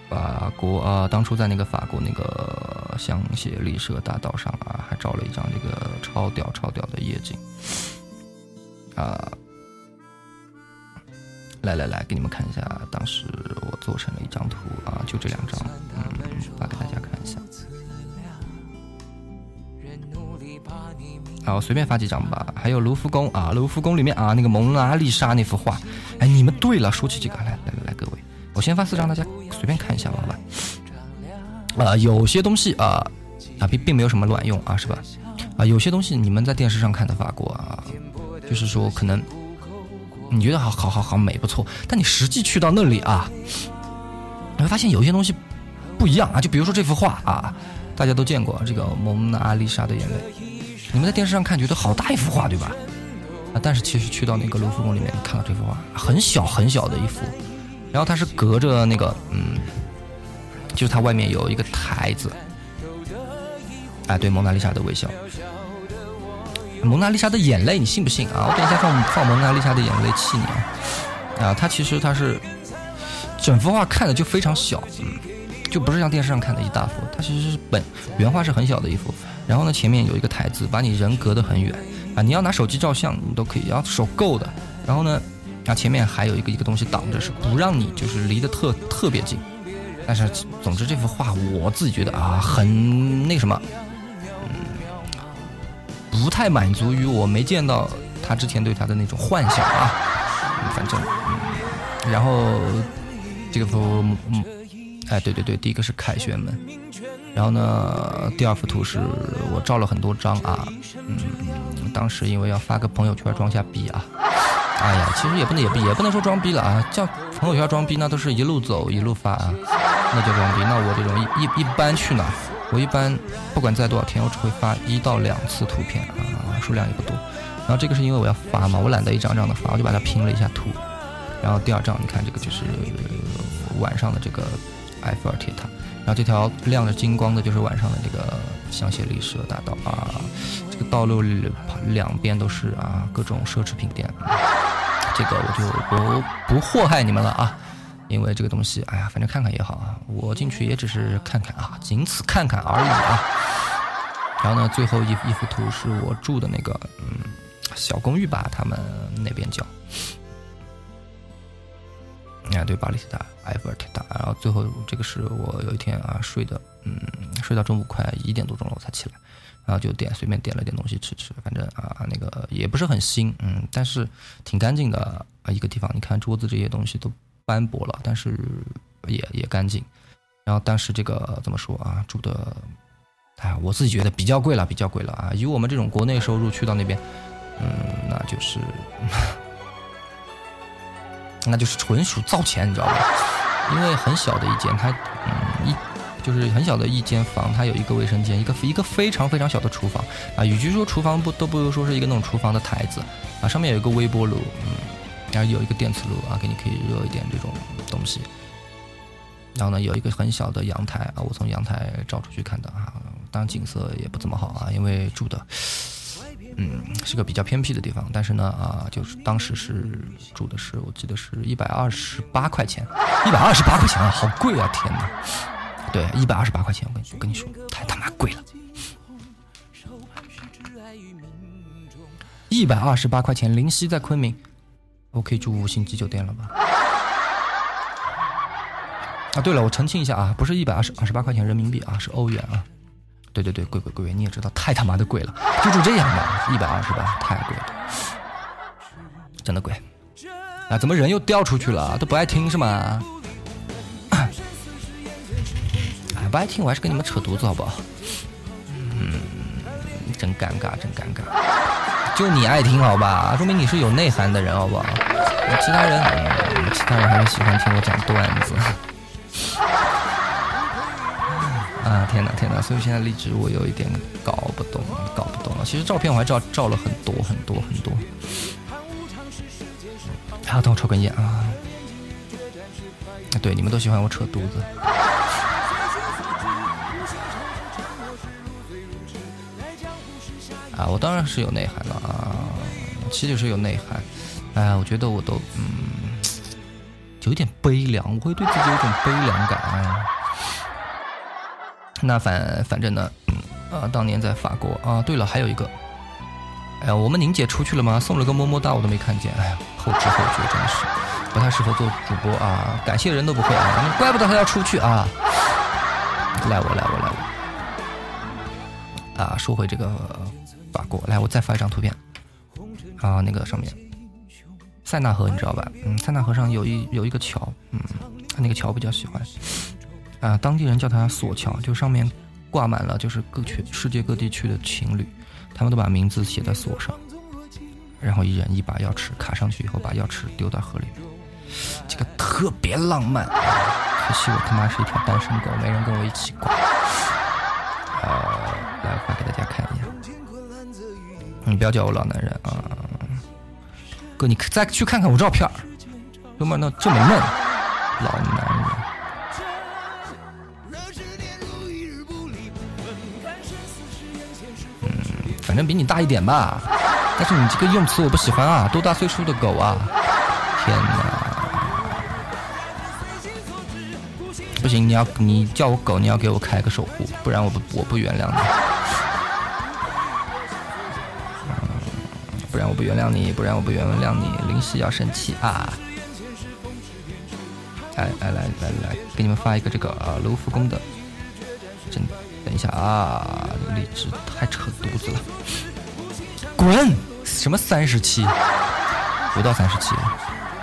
法国啊，当初在那个法国那个香榭丽舍大道上啊，还照了一张这个超屌超屌的夜景啊。来来来，给你们看一下，当时我做成了一张图啊，就这两张，嗯，发给大家看一下。好，随便发几张吧。还有卢浮宫啊，卢浮宫里面啊，那个蒙娜丽莎那幅画，哎，你们对了，说起这个来来来来，各位，我先发四张，大家随便看一下吧，好吧？啊，有些东西啊啊并并没有什么卵用啊，是吧？啊，有些东西你们在电视上看的法国啊，就是说可能。你觉得好好好好美不错，但你实际去到那里啊，你会发现有一些东西不一样啊。就比如说这幅画啊，大家都见过这个蒙娜丽莎的眼泪，你们在电视上看觉得好大一幅画，对吧？啊，但是其实去到那个卢浮宫里面看到这幅画，很小很小的一幅，然后它是隔着那个嗯，就是它外面有一个台子，哎，对，蒙娜丽莎的微笑。蒙娜丽莎的眼泪，你信不信啊？我等一下放放蒙娜丽莎的眼泪气你啊！啊，它其实它是整幅画看的就非常小，嗯，就不是像电视上看的一大幅。它其实是本原画是很小的一幅，然后呢前面有一个台子，把你人隔得很远啊。你要拿手机照相，你都可以，要手够的。然后呢，啊前面还有一个一个东西挡着，是不让你就是离得特特别近。但是总之这幅画我自己觉得啊很那什么。不太满足于我没见到他之前对他的那种幻想啊，反正，然后这个幅，嗯，哎，对对对，第一个是凯旋门，然后呢，第二幅图是我照了很多张啊，嗯，当时因为要发个朋友圈装下逼啊，哎呀，其实也不能也不也不能说装逼了啊，叫朋友圈装逼那都是一路走一路发啊，那叫装逼，那我这种一一一般去哪？我一般不管在多少天，我只会发一到两次图片啊，数量也不多。然后这个是因为我要发嘛，我懒得一张张的发，我就把它拼了一下图。然后第二张，你看这个就是晚上的这个埃菲尔铁塔，然后这条亮着金光的就是晚上的这个香榭丽舍大道啊，这个道路两边都是啊各种奢侈品店，这个我就不不祸害你们了啊。因为这个东西，哎呀，反正看看也好啊。我进去也只是看看啊，仅此看看而已啊。然后呢，最后一一幅图是我住的那个嗯小公寓吧，他们那边叫。啊，对，巴黎铁塔、埃菲尔铁塔。然后最后这个是我有一天啊睡的，嗯，睡到中午快一点多钟了我才起来，然后就点随便点了点东西吃吃，反正啊那个也不是很新，嗯，但是挺干净的啊一个地方。你看桌子这些东西都。斑驳了，但是也也干净。然后但是这个怎么说啊？住的，哎，我自己觉得比较贵了，比较贵了啊！以我们这种国内收入去到那边，嗯，那就是 那就是纯属造钱，你知道吧？因为很小的一间，它嗯一就是很小的一间房，它有一个卫生间，一个一个非常非常小的厨房啊。与其说厨房不都不如说是一个那种厨房的台子啊，上面有一个微波炉，嗯。然后有一个电磁炉啊，给你可以热一点这种东西。然后呢，有一个很小的阳台啊，我从阳台照出去看的啊，当然景色也不怎么好啊，因为住的嗯是个比较偏僻的地方。但是呢啊，就是当时是住的是，我记得是一百二十八块钱，一百二十八块钱啊，好贵啊！天哪，对，一百二十八块钱，我跟你跟你说，太他妈贵了，一百二十八块钱，灵犀在昆明。我可以住五星级酒店了吧？啊，对了，我澄清一下啊，不是一百二十二十八块钱人民币啊，是欧元啊。对对对，贵贵贵，你也知道，太他妈的贵了，就住这样的，一百二十八，太贵了，真的贵。啊，怎么人又掉出去了？都不爱听是吗？哎，不爱听，我还是跟你们扯犊子好不好？嗯，真尴尬，真尴尬。就你爱听好吧，说明你是有内涵的人好不好？其他人，其他人还是喜欢听我讲段子。啊天哪天哪！所以现在荔枝我有一点搞不懂，搞不懂了。其实照片我还照照了很多很多很多。好，等我抽根烟啊。对，你们都喜欢我扯犊子。我当然是有内涵的啊，其实是有内涵。哎呀，我觉得我都嗯，有点悲凉，我会对自己有种悲凉感。哎呀那反反正呢，啊，当年在法国啊。对了，还有一个，哎呀，我们宁姐出去了吗？送了个么么哒，我都没看见。哎呀，后知后觉，真的是不太适合做主播啊。感谢人都不会啊，怪不得他要出去啊。赖我，赖我，赖我。啊，说回这个法国，来，我再发一张图片。啊，那个上面，塞纳河你知道吧？嗯，塞纳河上有一有一个桥，嗯，那个桥比较喜欢。啊，当地人叫它索桥，就上面挂满了就是各全世界各地区的情侣，他们都把名字写在锁上，然后一人一把钥匙卡上去以后，把钥匙丢到河里面，这个特别浪漫。可惜我他妈是一条单身狗，没人跟我一起挂。呃，来发给大家看一下，你不要叫我老男人啊，哥，你再去看看我照片，哥们那这么嫩，老男人。嗯反正比你大一点吧，但是你这个用词我不喜欢啊！多大岁数的狗啊！天哪！不行，你要你叫我狗，你要给我开个守护，不然我不我不原谅你。我不原谅你，不然我不原谅你。林夕要生气啊！来来来来来，给你们发一个这个啊卢浮宫的，真等一下啊！这个荔枝太扯犊子了，滚！什么三十七？不到三十七，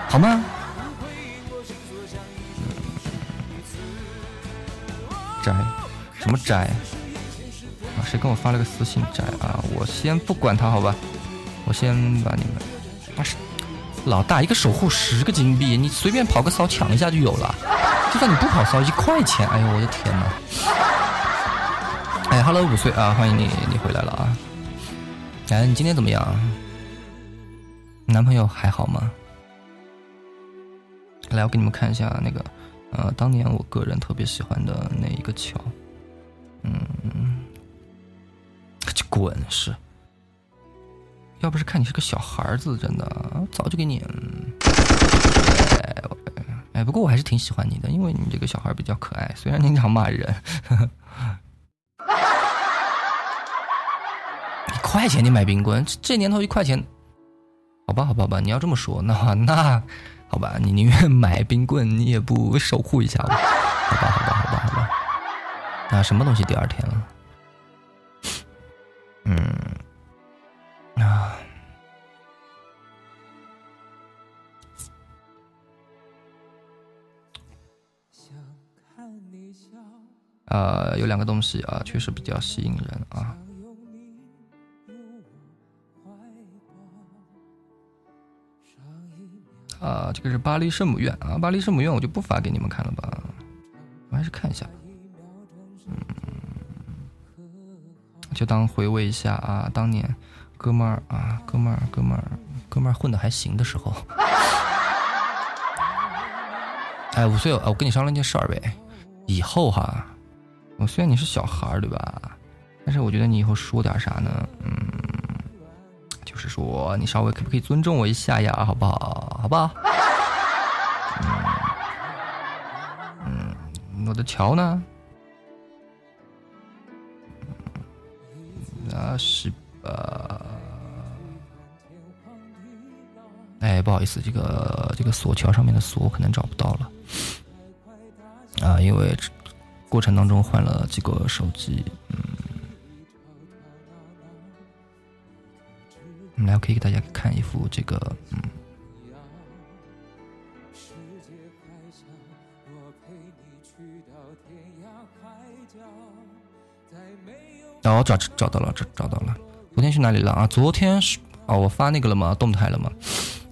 好吗？摘？什么摘？啊，谁跟我发了个私信摘啊？我先不管他，好吧？我先把你们……啊是，老大一个守护十个金币，你随便跑个骚抢一下就有了。就算你不跑骚，一块钱，哎呦我的天哪！哎，Hello，五岁啊，欢迎你，你回来了啊！哎，你今天怎么样？男朋友还好吗？来，我给你们看一下那个，呃，当年我个人特别喜欢的那一个桥，嗯，去滚是！要不是看你是个小孩子，真的早就给你，哎，不过我还是挺喜欢你的，因为你这个小孩比较可爱，虽然经常骂人。一块钱你买冰棍，这年头一块钱，好吧，好吧，好吧，你要这么说，那那好吧，你宁愿买冰棍，你也不守护一下我，好吧，好吧，好吧，好吧，啊，什么东西第二天了？呃，有两个东西啊，确实比较吸引人啊。啊，这个是巴黎圣母院啊，巴黎圣母院我就不发给你们看了吧，我还是看一下，嗯，就当回味一下啊，当年哥们儿啊，哥们儿，哥们儿，哥们儿混的还行的时候。哎，五岁啊，我跟你商量件事儿呗，以后哈，我虽然你是小孩儿对吧，但是我觉得你以后说点啥呢，嗯。就是说你稍微可不可以尊重我一下呀，好不好？好不好？嗯，我的桥呢？那是呃，哎，不好意思，这个这个锁桥上面的锁可能找不到了啊，因为过程当中换了几个手机，嗯。来，我可以给大家看一幅这个，嗯。哦，找找到了，找找到了。昨天去哪里了啊？昨天是哦，我发那个了吗？动态了吗？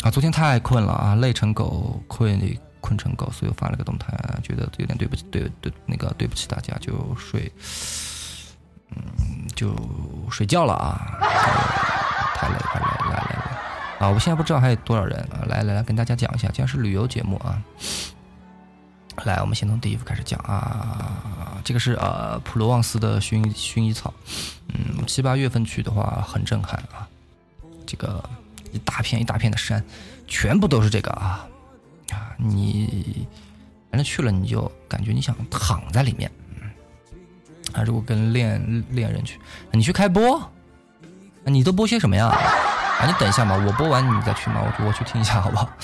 啊，昨天太困了啊，累成狗，困困成狗，所以我发了个动态，觉得有点对不起，对对，那个对不起大家，就睡，嗯，就睡觉了啊。太累，太累，来来来，啊！我现在不知道还有多少人啊！来来来，跟大家讲一下，既然是旅游节目啊，来，我们先从第一幅开始讲啊。这个是呃普罗旺斯的薰薰衣草，嗯，七八月份去的话很震撼啊。这个一大片一大片的山，全部都是这个啊！你反正去了你就感觉你想躺在里面，啊，如果跟恋恋人去，你去开播，你都播些什么呀？啊，你等一下嘛，我播完你再去嘛，我我去听一下好不好？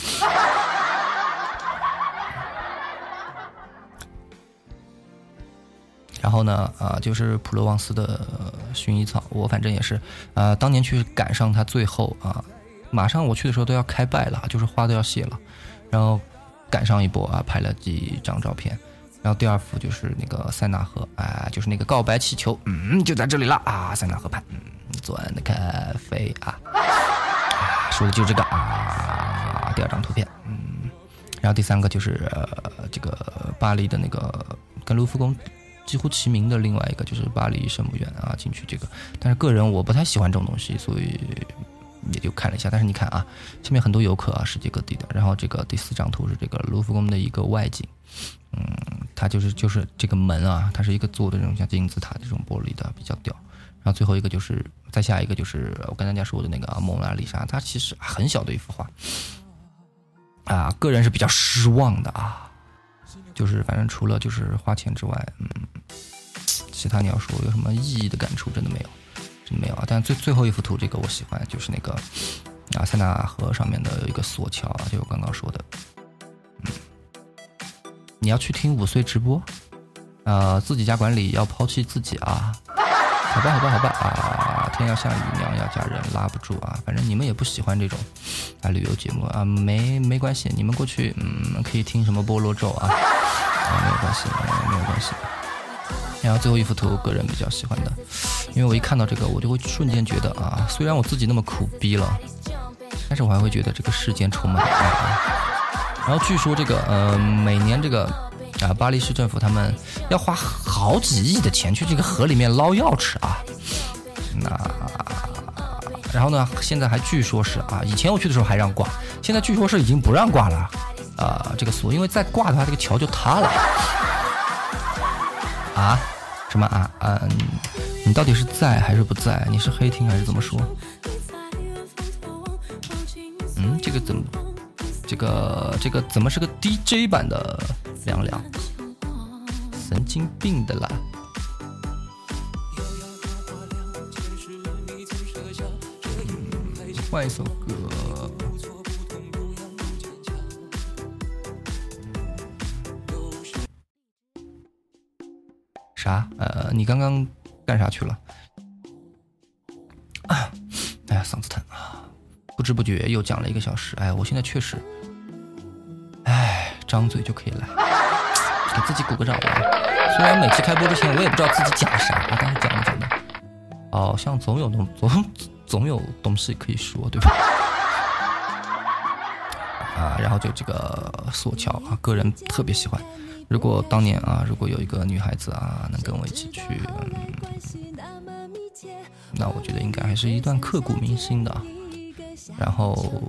然后呢，啊，就是普罗旺斯的薰衣草，我反正也是，啊，当年去赶上它最后啊，马上我去的时候都要开败了，就是花都要谢了，然后赶上一波啊，拍了几张照片，然后第二幅就是那个塞纳河，啊，就是那个告白气球，嗯，就在这里了。啊，塞纳河畔，嗯，左岸的咖啡啊，说的就这个啊，第二张图片，嗯，然后第三个就是这个巴黎的那个跟卢浮宫。几乎齐名的另外一个就是巴黎圣母院啊，进去这个，但是个人我不太喜欢这种东西，所以也就看了一下。但是你看啊，下面很多游客啊，世界各地的。然后这个第四张图是这个卢浮宫的一个外景，嗯，它就是就是这个门啊，它是一个做的这种像金字塔这种玻璃的，比较屌。然后最后一个就是再下一个就是我跟大家说的那个蒙娜丽莎，它其实很小的一幅画啊，个人是比较失望的啊。就是反正除了就是花钱之外，嗯，其他你要说有什么意义的感触，真的没有，没有啊。但最最后一幅图，这个我喜欢，就是那个啊塞纳河上面的一个索桥啊，就我刚刚说的，嗯，你要去听五岁直播，呃，自己家管理要抛弃自己啊。好吧，好吧，好吧啊！天要下雨，娘要嫁人，拉不住啊！反正你们也不喜欢这种啊旅游节目啊，没没关系，你们过去嗯可以听什么菠萝咒啊，啊没有关系，没有关系。然后最后一幅图，个人比较喜欢的，因为我一看到这个，我就会瞬间觉得啊，虽然我自己那么苦逼了，但是我还会觉得这个世间充满爱。然后据说这个呃每年这个。啊，巴黎市政府他们要花好几亿的钱去这个河里面捞钥匙啊！那然后呢，现在还据说是啊，以前我去的时候还让挂，现在据说是已经不让挂了啊。这个锁，因为再挂的话，这个桥就塌了。啊？什么啊？嗯，你到底是在还是不在？你是黑听还是怎么说？嗯，这个怎么？这个这个怎么是个 DJ 版的？凉凉，神经病的啦！换一首歌。啥？呃，你刚刚干啥去了？哎呀，嗓子疼啊！不知不觉又讲了一个小时。哎，我现在确实，哎，张嘴就可以来。给自己鼓个掌吧。虽然每期开播之前我也不知道自己讲啥，但是讲着讲着，好像总有东总总有东西可以说，对吧？啊，然后就这个索桥啊，个人特别喜欢。如果当年啊，如果有一个女孩子啊，能跟我一起去，嗯，那我觉得应该还是一段刻骨铭心的。然后，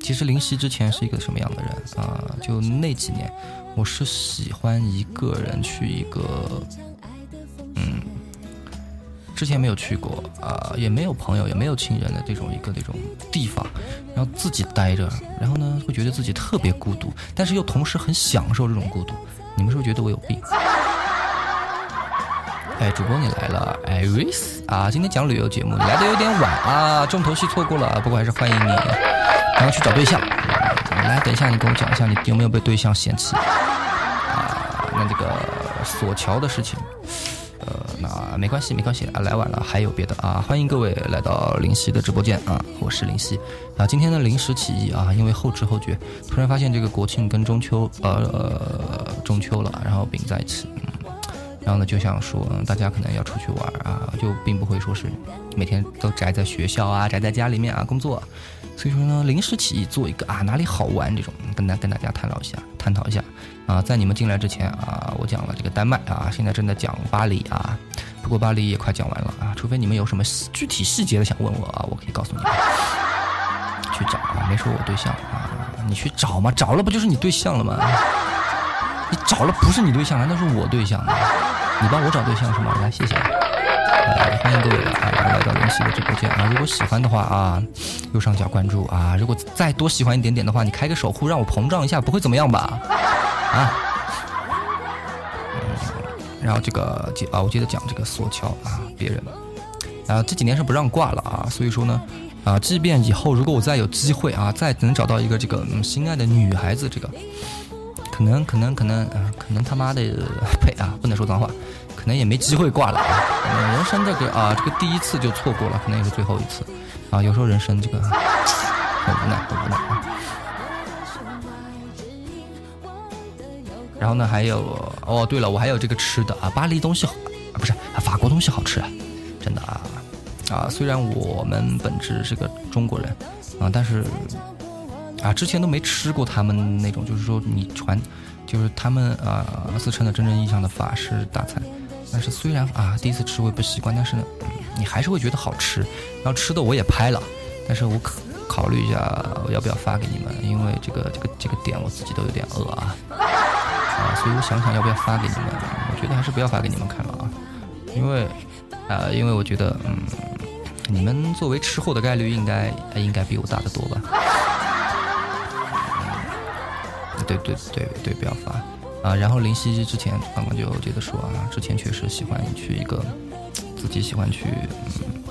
其实林夕之前是一个什么样的人啊？就那几年。我是喜欢一个人去一个，嗯，之前没有去过啊，也没有朋友，也没有亲人的这种一个那种地方，然后自己待着，然后呢，会觉得自己特别孤独，但是又同时很享受这种孤独。你们是不是觉得我有病？哎，主播你来了，艾瑞斯啊，今天讲旅游节目，来的有点晚啊，重头戏错过了，不过还是欢迎你，然后去找对象。来，等一下，你跟我讲一下，你有没有被对象嫌弃？啊，那这个索桥的事情，呃，那没关系，没关系啊，来晚了还有别的啊，欢迎各位来到林夕的直播间啊，我是林夕。啊，今天呢临时起意啊，因为后知后觉，突然发现这个国庆跟中秋呃呃中秋了，然后并在一起，然后呢就想说大家可能要出去玩啊，就并不会说是每天都宅在学校啊，宅在家里面啊工作。所以说呢，临时起意做一个啊，哪里好玩这种，跟大跟大家探讨一下，探讨一下啊。在你们进来之前啊，我讲了这个丹麦啊，现在正在讲巴黎啊。不过巴黎也快讲完了啊，除非你们有什么具体细节的想问我啊，我可以告诉你们。去找啊，没说我对象啊，你去找嘛，找了不就是你对象了吗？你找了不是你对象，难道是我对象？你帮我找对象是吗？来，谢谢。欢迎各位啊来到林夕的直播间啊！如果喜欢的话啊，右上角关注啊！如果再多喜欢一点点的话，你开个守护让我膨胀一下，不会怎么样吧？啊！然后这个接啊，我接着讲这个索桥啊，别人啊，这几年是不让挂了啊，所以说呢，啊，即便以后如果我再有机会啊，再能找到一个这个嗯心爱的女孩子，这个可能可能可能啊，可能他妈的呸啊，不能说脏话，可能也没机会挂了啊，人生这个啊，这个第一次就错过了，可能也是最后一次啊，有时候人生这个 很无奈，很无奈啊。然后呢，还有哦，对了，我还有这个吃的啊，巴黎东西好啊，不是法国东西好吃啊，真的啊啊！虽然我们本质是个中国人啊，但是啊，之前都没吃过他们那种，就是说你传，就是他们啊自称的真正意义上的法式大餐。但是虽然啊第一次吃我也不习惯，但是呢，你还是会觉得好吃。然后吃的我也拍了，但是我可考虑一下我要不要发给你们，因为这个这个这个点我自己都有点饿啊。啊，所以我想想要不要发给你们，我觉得还是不要发给你们看了啊，因为，啊，因为我觉得，嗯，你们作为吃货的概率应该应该比我大得多吧？对对对对，不要发啊。然后林夕之前刚刚就接着说啊，之前确实喜欢去一个自己喜欢去，嗯，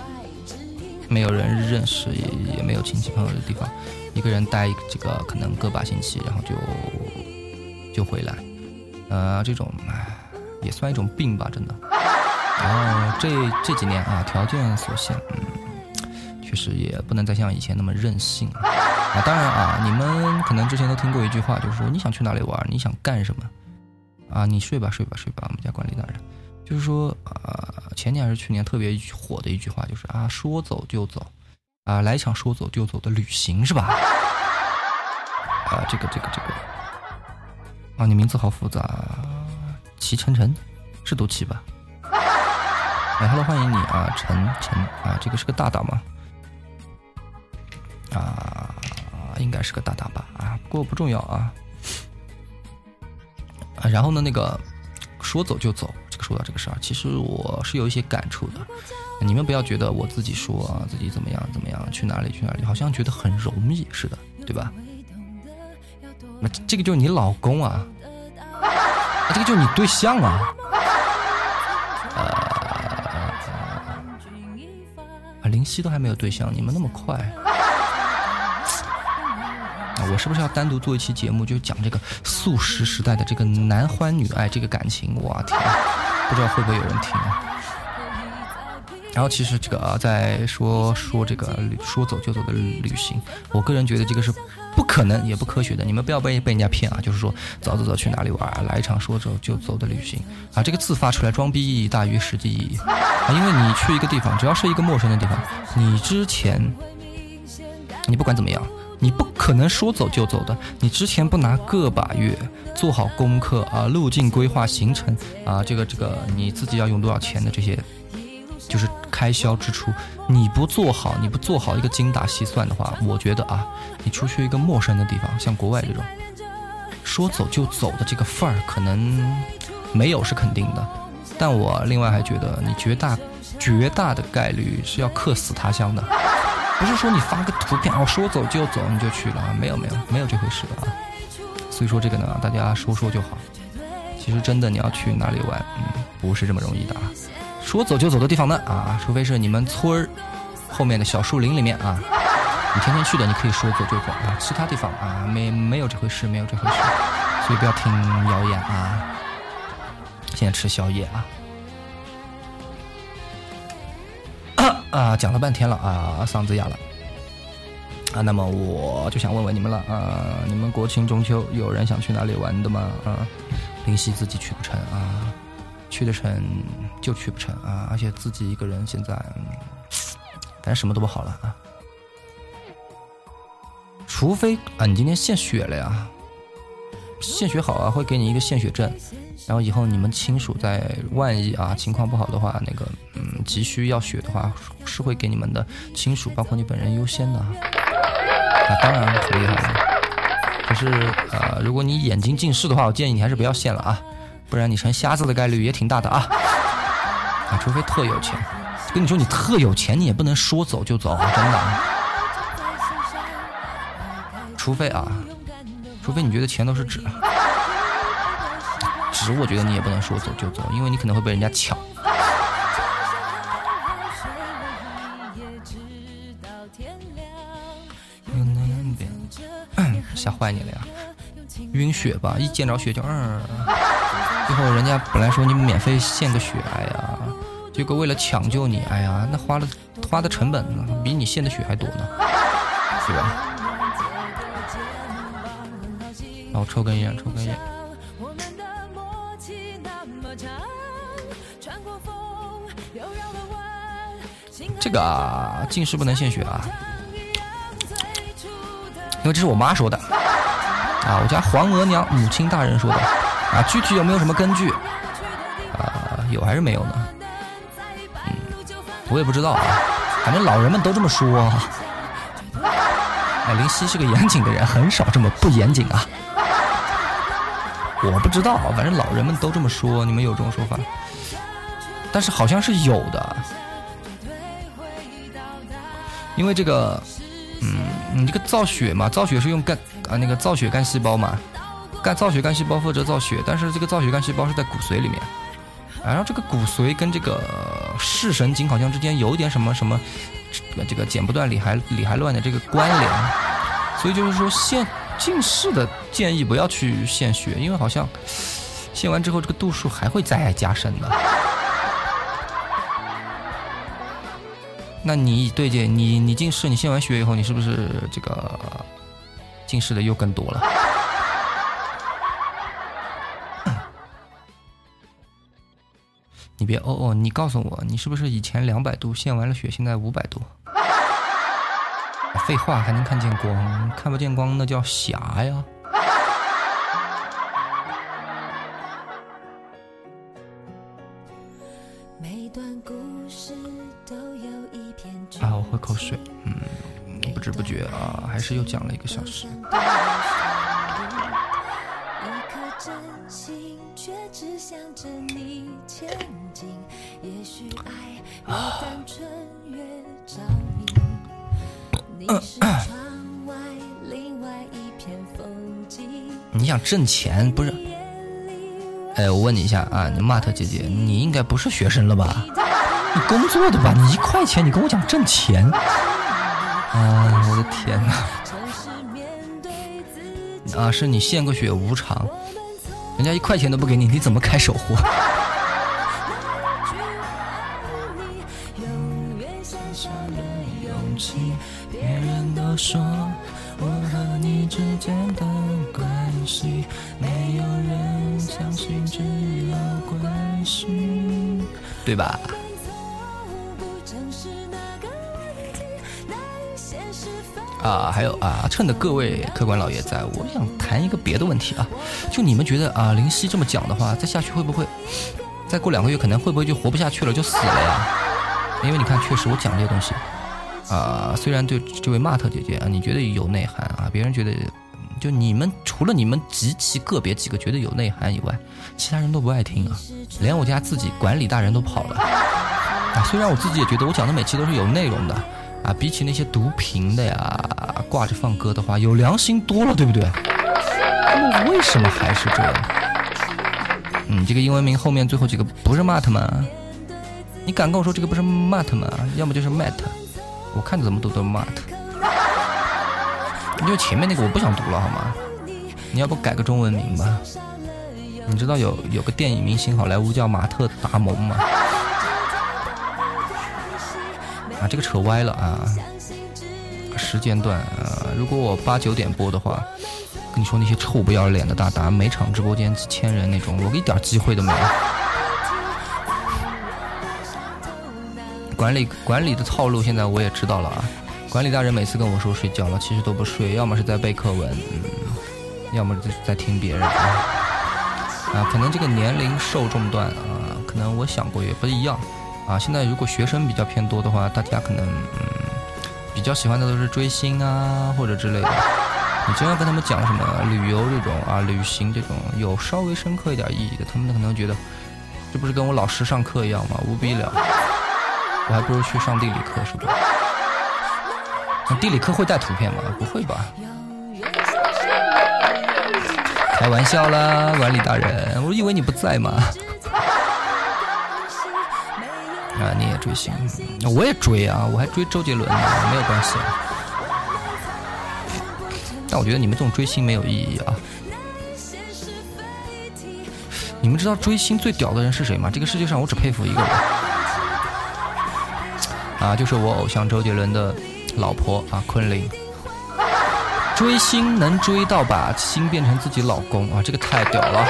没有人认识也没有亲戚朋友的地方，一个人待这个可能个把星期，然后就就回来。呃，这种也算一种病吧，真的。然后这这几年啊，条件所限，嗯，确实也不能再像以前那么任性了啊。当然啊，你们可能之前都听过一句话，就是说你想去哪里玩，你想干什么啊？你睡吧，睡吧，睡吧。我们家管理大人就是说啊，前年还是去年特别火的一句话，就是啊，说走就走啊，来一场说走就走的旅行是吧？啊，这个这个这个。啊，你名字好复杂，齐晨晨，是读齐吧？哎哈喽欢迎你啊，晨晨啊，这个是个大大吗？啊，应该是个大大吧？啊，不过不重要啊。啊，然后呢，那个说走就走，这个说到这个事儿，其实我是有一些感触的。你们不要觉得我自己说自己怎么样怎么样，去哪里去哪里，好像觉得很容易似的，对吧？那这个就是你老公啊，这个就是你对象啊，啊，林夕都还没有对象，你们那么快，我是不是要单独做一期节目，就讲这个素食时代的这个男欢女爱这个感情？我天，不知道会不会有人听啊？然后其实这个啊，在说说这个说走就走的旅行，我个人觉得这个是不可能也不科学的。你们不要被被人家骗啊！就是说走走走去哪里玩，来一场说走就走的旅行啊！这个字发出来，装逼意义大于实际意义啊！因为你去一个地方，只要是一个陌生的地方，你之前你不管怎么样，你不可能说走就走的。你之前不拿个把月做好功课啊，路径规划行程啊，这个这个你自己要用多少钱的这些。就是开销支出，你不做好，你不做好一个精打细算的话，我觉得啊，你出去一个陌生的地方，像国外这种，说走就走的这个范儿，可能没有是肯定的。但我另外还觉得，你绝大绝大的概率是要客死他乡的，不是说你发个图片我，说走就走你就去了，没有没有没有这回事的啊。所以说这个呢，大家说说就好。其实真的你要去哪里玩，嗯，不是这么容易的啊。说走就走的地方呢啊，除非是你们村儿后面的小树林里面啊，你天天去的，你可以说走就走啊。其他地方啊，没没有这回事，没有这回事，所以不要听谣言啊。现在吃宵夜啊，啊，讲了半天了啊，嗓子哑了啊。那么我就想问问你们了啊，你们国庆中秋有人想去哪里玩的吗？啊，林夕自己去不成啊。去得成就去不成啊！而且自己一个人现在，反正什么都不好了啊。除非啊，你今天献血了呀，献血好啊，会给你一个献血证，然后以后你们亲属在万一啊情况不好的话，那个嗯急需要血的话，是会给你们的亲属，包括你本人优先的啊。当然很厉害，可是啊，如果你眼睛近视的话，我建议你还是不要献了啊。不然你成瞎子的概率也挺大的啊！啊，除非特有钱，跟你说你特有钱，你也不能说走就走，真的。除非啊，除非你觉得钱都是纸，纸，我觉得你也不能说走就走，因为你可能会被人家抢。吓坏你了呀！晕血吧，一见着血就嗯。最后人家本来说你免费献个血，哎呀，结果为了抢救你，哎呀，那花了花的成本呢比你献的血还多呢，对吧？然后抽根烟，抽根烟。这个啊，近视不能献血啊，因为这是我妈说的啊，我家皇额娘母亲大人说的啊，具体有没有什么根据啊？有还是没有呢？嗯，我也不知道啊，反正老人们都这么说。哎，林夕是个严谨的人，很少这么不严谨啊。我不知道，反正老人们都这么说。你们有这种说法？但是好像是有的，因为这个，嗯，你这个造血嘛，造血是用干啊那个造血干细胞嘛，干造血干细胞负责造血，但是这个造血干细胞是在骨髓里面，然后这个骨髓跟这个视神经好像之间有点什么什么，这个剪不断理还理还乱的这个关联，所以就是说现。近视的建议不要去献血，因为好像献完之后这个度数还会再加深的。那你对姐，你你近视，你献完血以后，你是不是这个近视的又更多了？你别哦哦，你告诉我，你是不是以前两百度献完了血，现在五百度？废话，还能看见光？看不见光那叫瞎呀！喝口水。嗯，不知不觉啊，还是又讲了一个小时。你想挣钱不是？哎，我问你一下啊，你 Mart 姐姐，你应该不是学生了吧？你工作的吧？你一块钱，你跟我讲挣钱？啊，我的天哪！啊，是你献个血无偿，人家一块钱都不给你，你怎么开守护？对吧？啊，还有啊，趁着各位客官老爷在，我想谈一个别的问题啊。就你们觉得啊，林夕这么讲的话，再下去会不会？再过两个月，可能会不会就活不下去了，就死了呀？因为你看，确实我讲这些东西。啊，虽然对这位玛特姐姐啊，你觉得有内涵啊，别人觉得，就你们除了你们极其个别几个觉得有内涵以外，其他人都不爱听啊，连我家自己管理大人都跑了。啊，虽然我自己也觉得我讲的每期都是有内容的，啊，比起那些读屏的呀，挂着放歌的话，有良心多了，对不对？那为什么还是这样？嗯，这个英文名后面最后几个不是 Matt 吗？你敢跟我说这个不是 Matt 吗？要么就是 Matt。我看着怎么读都 Mart，因为前面那个我不想读了，好吗？你要不改个中文名吧？你知道有有个电影明星好莱坞叫马特·达蒙吗？啊，这个扯歪了啊！时间段啊，如果我八九点播的话，跟你说那些臭不要脸的大达，每场直播间几千人那种，我一点机会都没有。管理管理的套路，现在我也知道了啊！管理大人每次跟我说睡觉了，其实都不睡，要么是在背课文，嗯，要么在在听别人啊。啊，可能这个年龄受众段啊，可能我想过也不一样啊。现在如果学生比较偏多的话，大家可能嗯比较喜欢的都是追星啊或者之类的。你真要跟他们讲什么旅游这种啊，旅行这种有稍微深刻一点意义的，他们可能觉得这不是跟我老师上课一样吗？无比了。我还不如去上地理课，是吧？那地理课会带图片吗？不会吧？开玩笑啦，管理大人，我以为你不在嘛。啊，你也追星，我也追啊，我还追周杰伦呢，没有关系。但我觉得你们这种追星没有意义啊。你们知道追星最屌的人是谁吗？这个世界上我只佩服一个人，啊，就是我偶像周杰伦的老婆啊，昆凌。追星能追到把星变成自己老公啊，这个太屌了，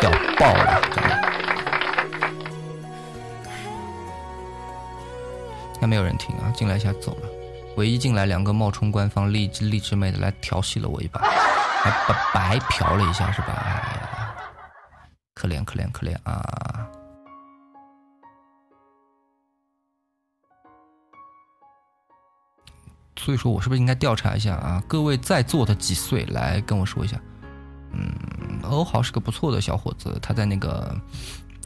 屌爆了，没有人听啊，进来一下走了。唯一进来两个冒充官方励志励志妹的来调戏了我一把，还白白嫖了一下是吧？哎，可怜可怜可怜啊！所以说我是不是应该调查一下啊？各位在座的几岁来跟我说一下？嗯，欧豪是个不错的小伙子，他在那个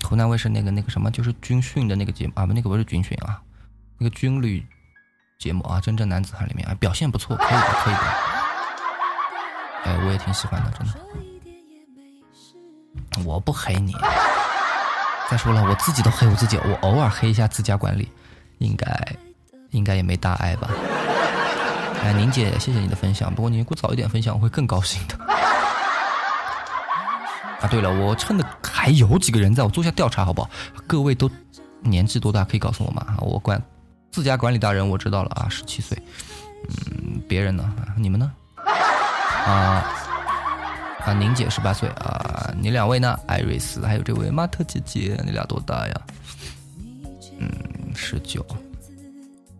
湖南卫视那个那个什么，就是军训的那个节目啊，不，那个不是军训啊，那个军旅节目啊，《真正男子汉》里面啊，表现不错，可以的，可以的。哎，我也挺喜欢的，真的。我不黑你。再说了，我自己都黑我自己，我偶尔黑一下自家管理，应该应该也没大碍吧。哎，宁姐，谢谢你的分享。不过你给我早一点分享，我会更高兴的。啊，对了，我趁着还有几个人在，我做一下调查好不好？各位都年纪多大？可以告诉我吗？我管自家管理大人，我知道了啊，十七岁。嗯，别人呢？你们呢？啊啊，宁姐十八岁啊，你两位呢？艾瑞斯，还有这位马特姐姐，你俩多大呀？嗯，十九。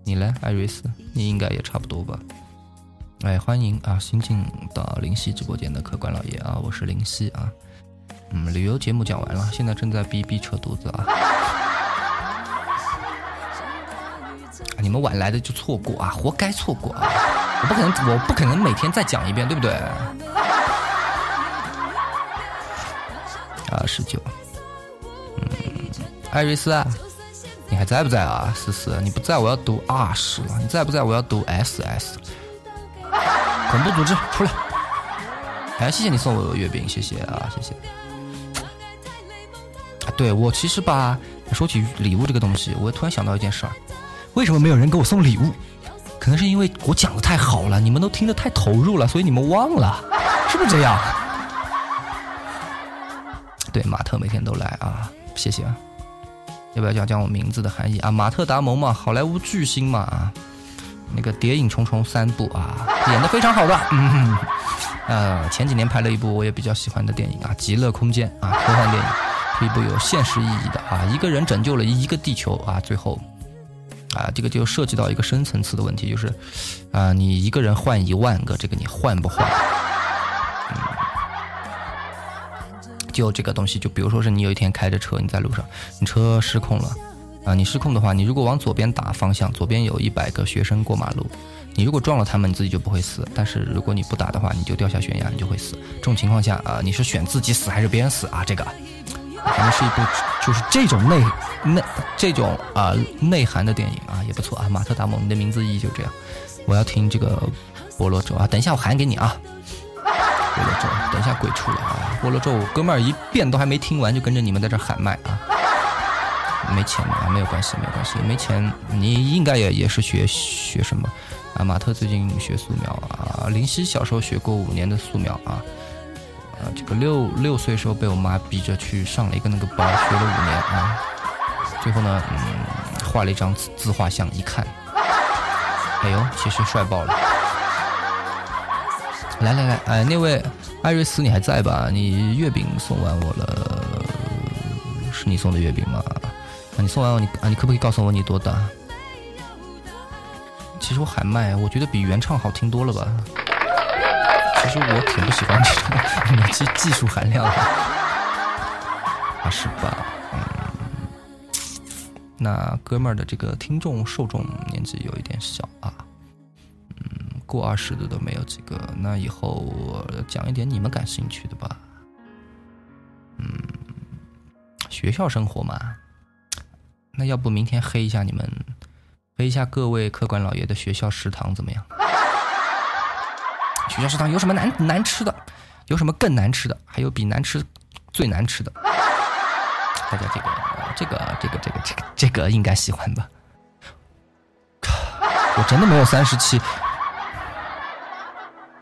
你呢，艾瑞斯？你应该也差不多吧。哎，欢迎啊，新进到灵犀直播间的客官老爷啊，我是灵犀啊。嗯，旅游节目讲完了，现在正在逼逼扯犊子啊。你们晚来的就错过啊，活该错过啊！我不可能，我不可能每天再讲一遍，对不对？啊，十九。嗯，艾瑞斯。你还在不在啊，思思？你不在我要读 R 十了。你在不在我要读 SS。恐怖组织出来！哎，谢谢你送我月饼，谢谢啊，谢谢。啊，对我其实吧，说起礼物这个东西，我突然想到一件事儿：为什么没有人给我送礼物？可能是因为我讲的太好了，你们都听得太投入了，所以你们忘了，是不是这样？对，马特每天都来啊，谢谢啊。要不要讲讲我名字的含义啊？马特·达蒙嘛，好莱坞巨星嘛，那个《谍影重重》三部啊，演的非常好的。嗯，呃，前几年拍了一部我也比较喜欢的电影啊，《极乐空间》啊，科幻电影，是一部有现实意义的啊，一个人拯救了一个地球啊，最后啊，这个就涉及到一个深层次的问题，就是啊，你一个人换一万个，这个你换不换？就这个东西，就比如说是你有一天开着车，你在路上，你车失控了，啊，你失控的话，你如果往左边打方向，左边有一百个学生过马路，你如果撞了他们，你自己就不会死，但是如果你不打的话，你就掉下悬崖，你就会死。这种情况下，啊，你是选自己死还是别人死啊？这个，反正是一部就是这种内内这种啊内涵的电影啊，也不错啊。马特·达蒙，你的名字意义就这样。我要听这个菠萝咒啊，等一下我喊给你啊。菠萝咒，等一下鬼出来啊！菠萝咒，哥们儿一遍都还没听完就跟着你们在这喊麦啊！没钱啊，没有关系，没有关系，没钱，你应该也也是学学什么啊？马特最近学素描啊，林夕小时候学过五年的素描啊，啊，这个六六岁时候被我妈逼着去上了一个那个班，学了五年啊，最后呢，嗯，画了一张自自画像，一看，哎呦，其实帅爆了。来来来，哎，那位艾瑞斯，你还在吧？你月饼送完我了，是你送的月饼吗？啊，你送完我，你啊，你可不可以告诉我你多大？其实我喊麦，我觉得比原唱好听多了吧。其实我挺不喜欢这种 技技术含量的。二十八，嗯，那哥们儿的这个听众受众年纪有一点小啊。嗯过二十的都没有几个，那以后我讲一点你们感兴趣的吧。嗯，学校生活嘛，那要不明天黑一下你们，黑一下各位客官老爷的学校食堂怎么样？学校食堂有什么难难吃的？有什么更难吃的？还有比难吃最难吃的？大家这个这个这个这个这个这个应该喜欢吧？我真的没有三十七。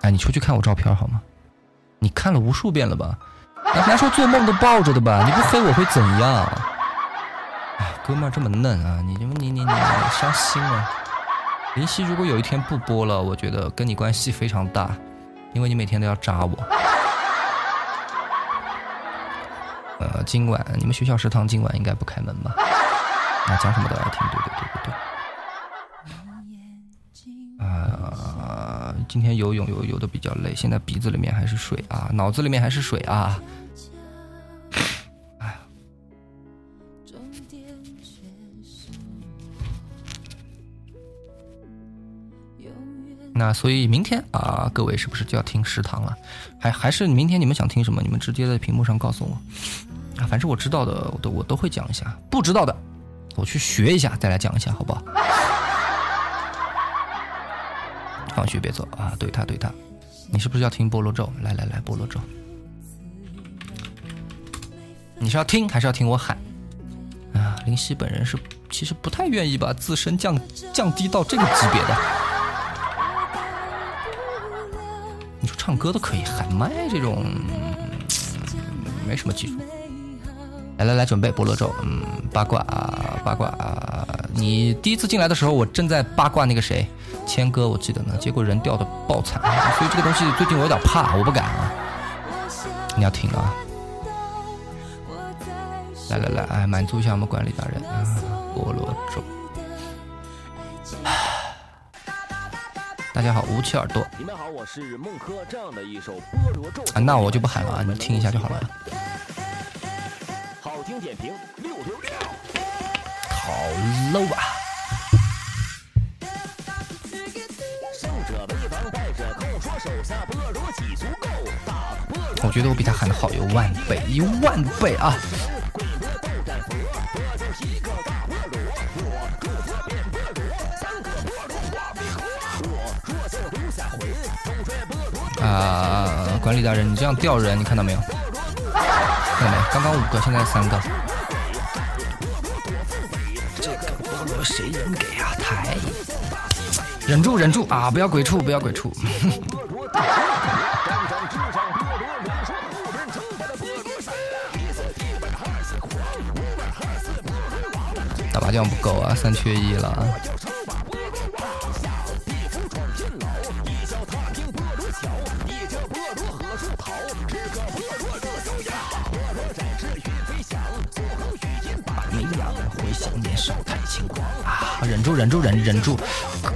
哎，你出去看我照片好吗？你看了无数遍了吧？难说做梦都抱着的吧？你不黑我会怎样？哎，哥们儿这么嫩啊！你你你你伤心了。林夕如果有一天不播了，我觉得跟你关系非常大，因为你每天都要扎我。呃，今晚你们学校食堂今晚应该不开门吧？啊，讲什么都要听，对对对对对。啊，今天游泳游游的比较累，现在鼻子里面还是水啊，脑子里面还是水啊。那所以明天啊，各位是不是就要听食堂了？还还是明天你们想听什么？你们直接在屏幕上告诉我。啊，反正我知道的，我都我都会讲一下；不知道的，我去学一下，再来讲一下，好不好？放学别走啊！对他，对他，你是不是要听菠萝咒？来来来，菠萝咒，你是要听还是要听我喊？啊，林夕本人是其实不太愿意把自身降降低到这个级别的。你说唱歌都可以喊麦这种，没什么技术。来来来，准备菠萝咒，嗯，八卦八卦。你第一次进来的时候，我正在八卦那个谁。谦哥，我记得呢，结果人掉的爆惨，所以这个东西最近我有点怕，我不敢啊。你要听啊！来来来，哎，满足一下我们管理大人啊！菠萝粥。大家好，捂起耳朵。你们好，我是孟轲。这样的一首菠萝咒啊，那我就不喊了啊，你听一下就好了。好听点评六六六，好 low 啊！我觉得我比他喊的好有万倍，一万倍啊！啊，管理大人，你这样吊人，你看到没有？看到没？刚刚五个，现在三个。忍住，忍住啊！不要鬼畜，不要鬼畜。打麻将不够啊，三缺一了。忍住，忍忍住。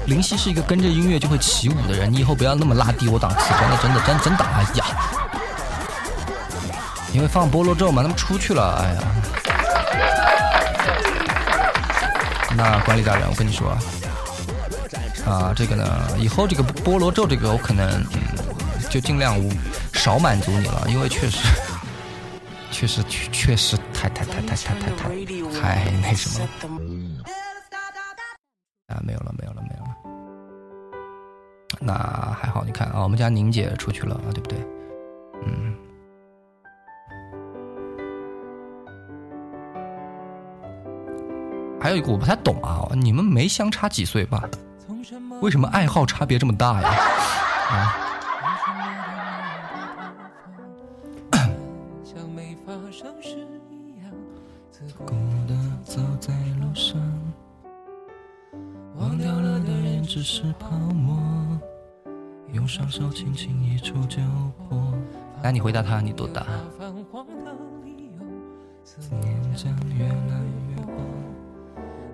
林夕是一个跟着音乐就会起舞的人，你以后不要那么拉低我档次，真的，真的，真真的，哎呀！因为放菠萝咒嘛，他们出去了，哎呀。那管理大人，我跟你说啊，这个呢，以后这个菠萝咒这个，我可能就尽量少满足你了，因为确实，确实，确实太太太太太太太太那什么了没有了，没有了，没有了。那还好，你看啊，我们家宁姐出去了啊，对不对？嗯。还有一个我不太懂啊，你们没相差几岁吧？为什么爱好差别这么大呀？啊！来，你回答他，你多大？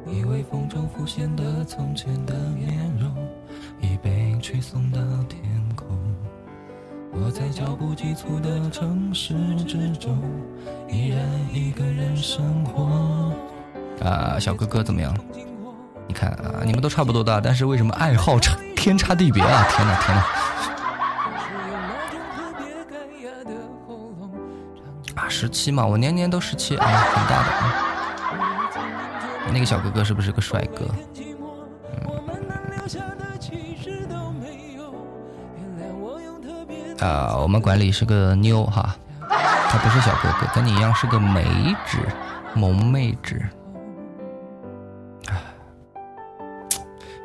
以为风中浮现的从前的面容已被吹送到天空我在脚步急促的城市之中依然一个人生活。啊小哥哥怎么样？你看啊你们都差不多大但是为什么爱好差天差地别啊天哪天哪啊十七嘛我年年都十七啊很大的那个小哥哥是不是个帅哥？啊，我们管理是个妞哈，他不是小哥哥，跟你一样是个妹纸，萌妹纸。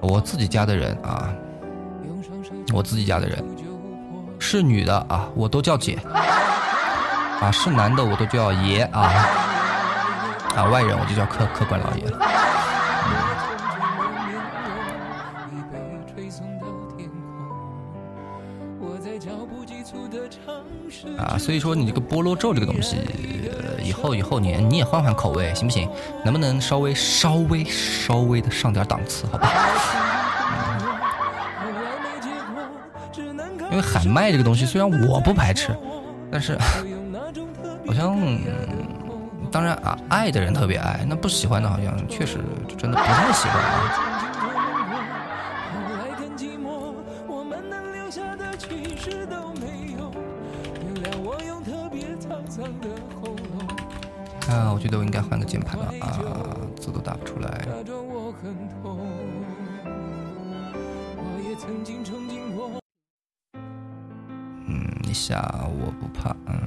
我自己家的人啊，我自己家的人是女的啊，我都叫姐啊；是男的我都叫爷啊啊，外人我就叫客客官老爷。啊，所以说你这个菠萝咒这个东西，以后以后年你也换换口味行不行？能不能稍微稍微稍微的上点档次，好吧？因为喊麦这个东西，虽然我不排斥，但是好像当然啊，爱的人特别爱，那不喜欢的好像确实真的不太喜欢啊。啊，我觉得我应该换个键盘了啊，字都打不出来。嗯，一下我不怕，嗯，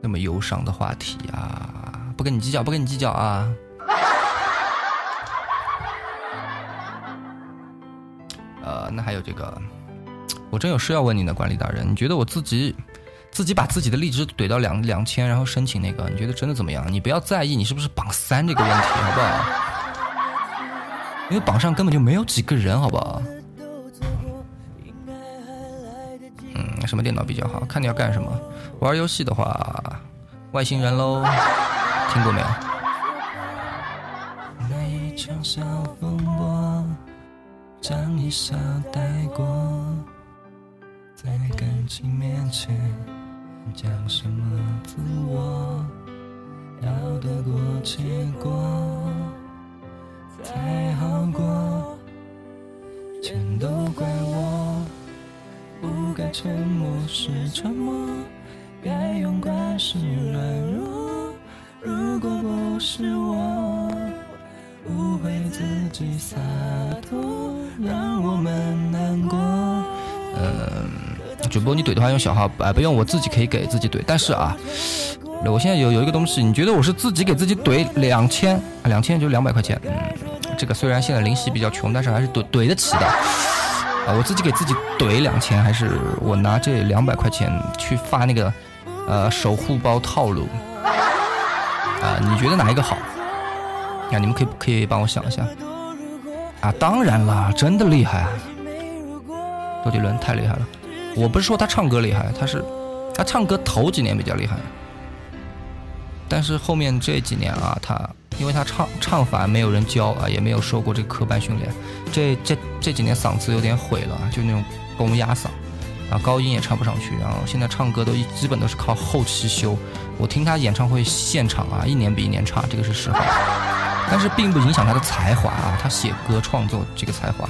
那么忧伤的话题啊，不跟你计较，不跟你计较啊。呃，那还有这个，我真有事要问你呢，管理大人，你觉得我自己？自己把自己的荔枝怼到两两千，然后申请那个，你觉得真的怎么样？你不要在意你是不是榜三这个问题，好不好？因为榜上根本就没有几个人，好不好？嗯，什么电脑比较好看？你要干什么？玩游戏的话，外星人喽，听过没有？那一场小风波，将你笑带过，在感情面前。讲什么自我，要得过且过才好过，全都怪我，不该沉默时沉默，主播，你怼的话用小号，哎，不用，我自己可以给自己怼。但是啊，我现在有有一个东西，你觉得我是自己给自己怼两千，两千就两百块钱。嗯，这个虽然现在灵犀比较穷，但是还是怼怼得起的。啊，我自己给自己怼两千，还是我拿这两百块钱去发那个呃守护包套路？啊，你觉得哪一个好？啊，你们可以可以帮我想一下。啊，当然了，真的厉害，周杰伦太厉害了。我不是说他唱歌厉害，他是他唱歌头几年比较厉害，但是后面这几年啊，他因为他唱唱法没有人教啊，也没有受过这个科班训练，这这这几年嗓子有点毁了，就那种公鸭嗓啊，高音也唱不上去，然后现在唱歌都一基本都是靠后期修。我听他演唱会现场啊，一年比一年差，这个是实话，但是并不影响他的才华啊，他写歌创作这个才华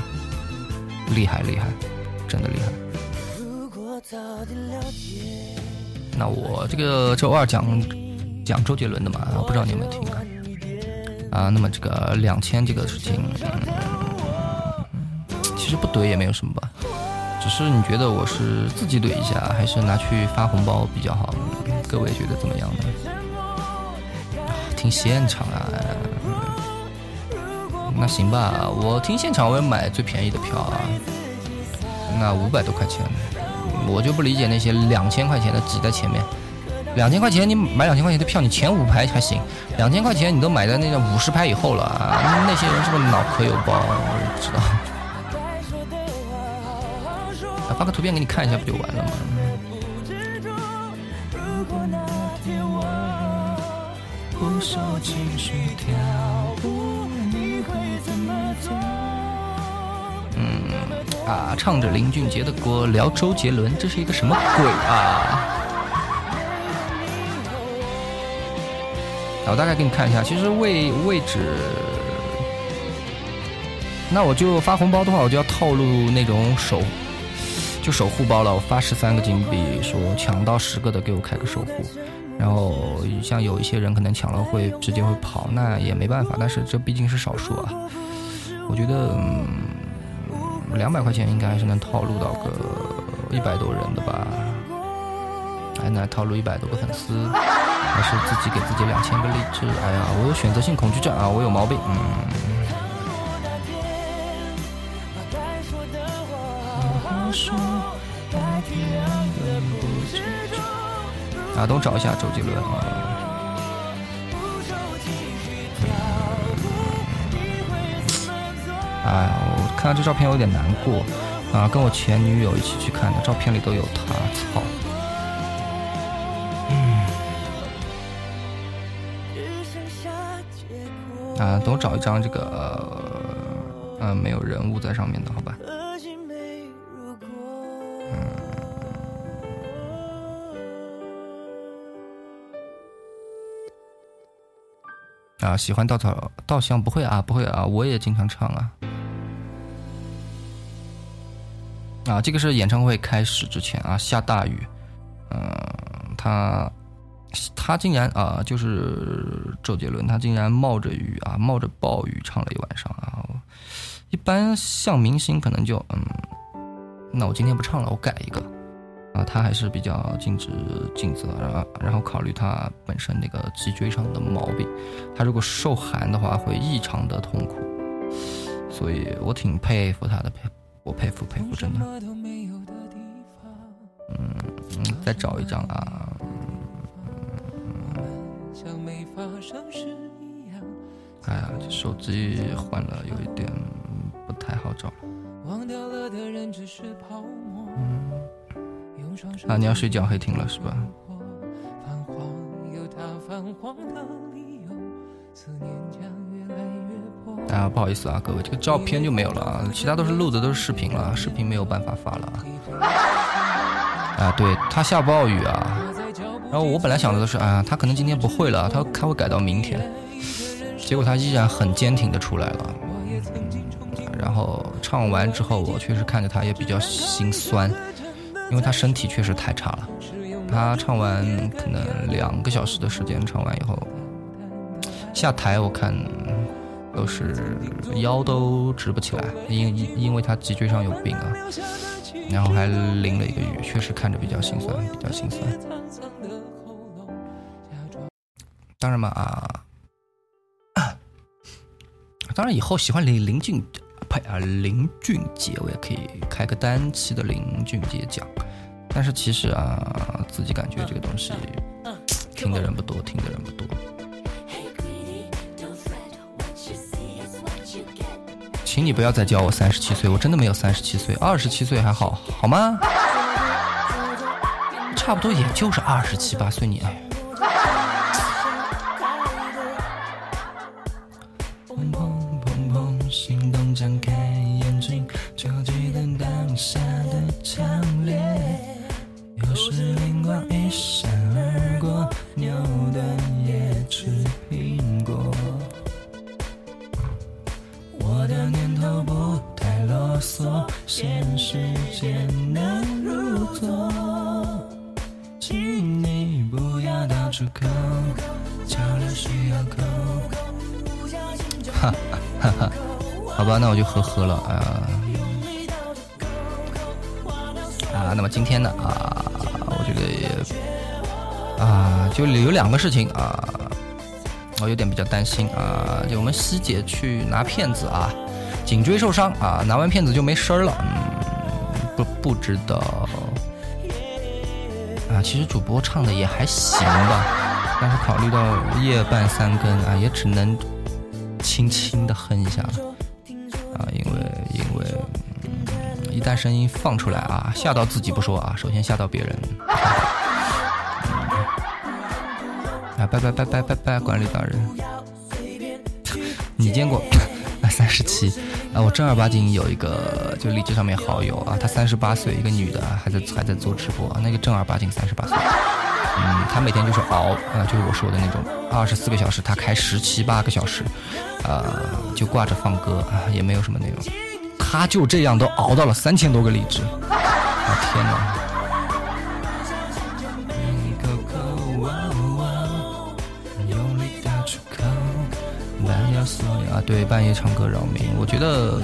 厉害厉害，真的厉害。那我这个周二讲讲周杰伦的嘛，不知道你有没有听啊？啊，那么这个两千这个事情，其实不怼也没有什么吧，只是你觉得我是自己怼一下，还是拿去发红包比较好？各位觉得怎么样呢？听现场啊？那行吧，我听现场我也买最便宜的票啊，那五百多块钱。我就不理解那些两千块钱的挤在前面，两千块钱你买两千块钱的票，你前五排还行，两千块钱你都买在那个五十排以后了！那些人是不是脑壳有包？我不知道。发个图片给你看一下不就完了吗？嗯。啊，唱着林俊杰的歌聊周杰伦，这是一个什么鬼啊？我大概给你看一下，其实位位置，那我就发红包的话，我就要套路那种守，就守护包了。我发十三个金币，说抢到十个的给我开个守护。然后像有一些人可能抢了会直接会跑，那也没办法。但是这毕竟是少数啊，我觉得嗯两百块钱应该还是能套路到个一百多人的吧，还能套路一百多个粉丝。还是自己给自己两千个励志。哎呀，我有选择性恐惧症啊，我有毛病。嗯。啊，等我找一下周杰伦啊。哎呀，我看到这照片有点难过啊，跟我前女友一起去看的，照片里都有他，操。啊，等我找一张这个，呃，没有人物在上面的，好吧？嗯。啊，喜欢稻草稻香不会啊，不会啊，我也经常唱啊。啊，这个是演唱会开始之前啊，下大雨，嗯，他。他竟然啊，就是周杰伦，他竟然冒着雨啊，冒着暴雨唱了一晚上啊！一般像明星可能就嗯，那我今天不唱了，我改一个啊。他还是比较尽职尽责，然后然后考虑他本身那个脊椎上的毛病，他如果受寒的话会异常的痛苦，所以我挺佩服他的，佩我佩服佩服，真的。嗯嗯，再找一张啊。哎呀，这手机换了，有一点不太好找了。嗯，啊，你要睡觉黑屏了是吧？啊，不好意思啊，各位，这个照片就没有了啊，其他都是录的，都是视频了，视频没有办法发了啊。啊，对他下暴雨啊。然后我本来想的都是，啊，他可能今天不会了，他他会改到明天。结果他依然很坚挺的出来了。然后唱完之后，我确实看着他也比较心酸，因为他身体确实太差了。他唱完可能两个小时的时间，唱完以后下台，我看都是腰都直不起来，因因因为他脊椎上有病啊。然后还淋了一个雨，确实看着比较心酸，比较心酸。当然嘛啊，当然以后喜欢林林俊呸啊林俊杰，我也可以开个单期的林俊杰讲。但是其实啊，自己感觉这个东西听的人不多，听的人不多。请你不要再叫我三十七岁，我真的没有三十七岁，二十七岁还好，好吗？差不多也就是二十七八岁，你。那两个事情啊，我有点比较担心啊。就我们西姐去拿片子啊，颈椎受伤啊，拿完片子就没声了。嗯，不不知道啊。其实主播唱的也还行吧，但是考虑到夜半三更啊，也只能轻轻的哼一下了。啊，因为因为一旦声音放出来啊，吓到自己不说啊，首先吓到别人。拜拜拜拜拜拜，管理大人，你见过？三十七。啊，我正儿八经有一个就荔枝上面好友啊，她三十八岁，一个女的，还在还在做直播，那个正儿八经三十八岁，嗯，她每天就是熬啊，就是我说的那种二十四个小时，她开十七八个小时，啊，就挂着放歌啊，也没有什么内容，她就这样都熬到了三千多个荔枝，啊天哪！对，半夜唱歌扰民。我觉得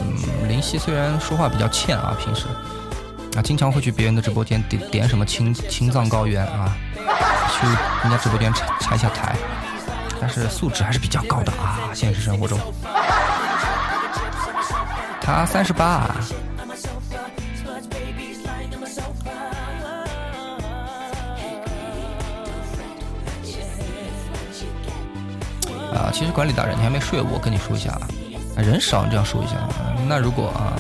林夕虽然说话比较欠啊，平时啊，经常会去别人的直播间点点什么青青藏高原啊，去人家直播间拆拆下台，但是素质还是比较高的啊。现实生活中，他三十八。其实管理大人，你还没睡，我跟你说一下啊，人少，你这样说一下。那如果啊，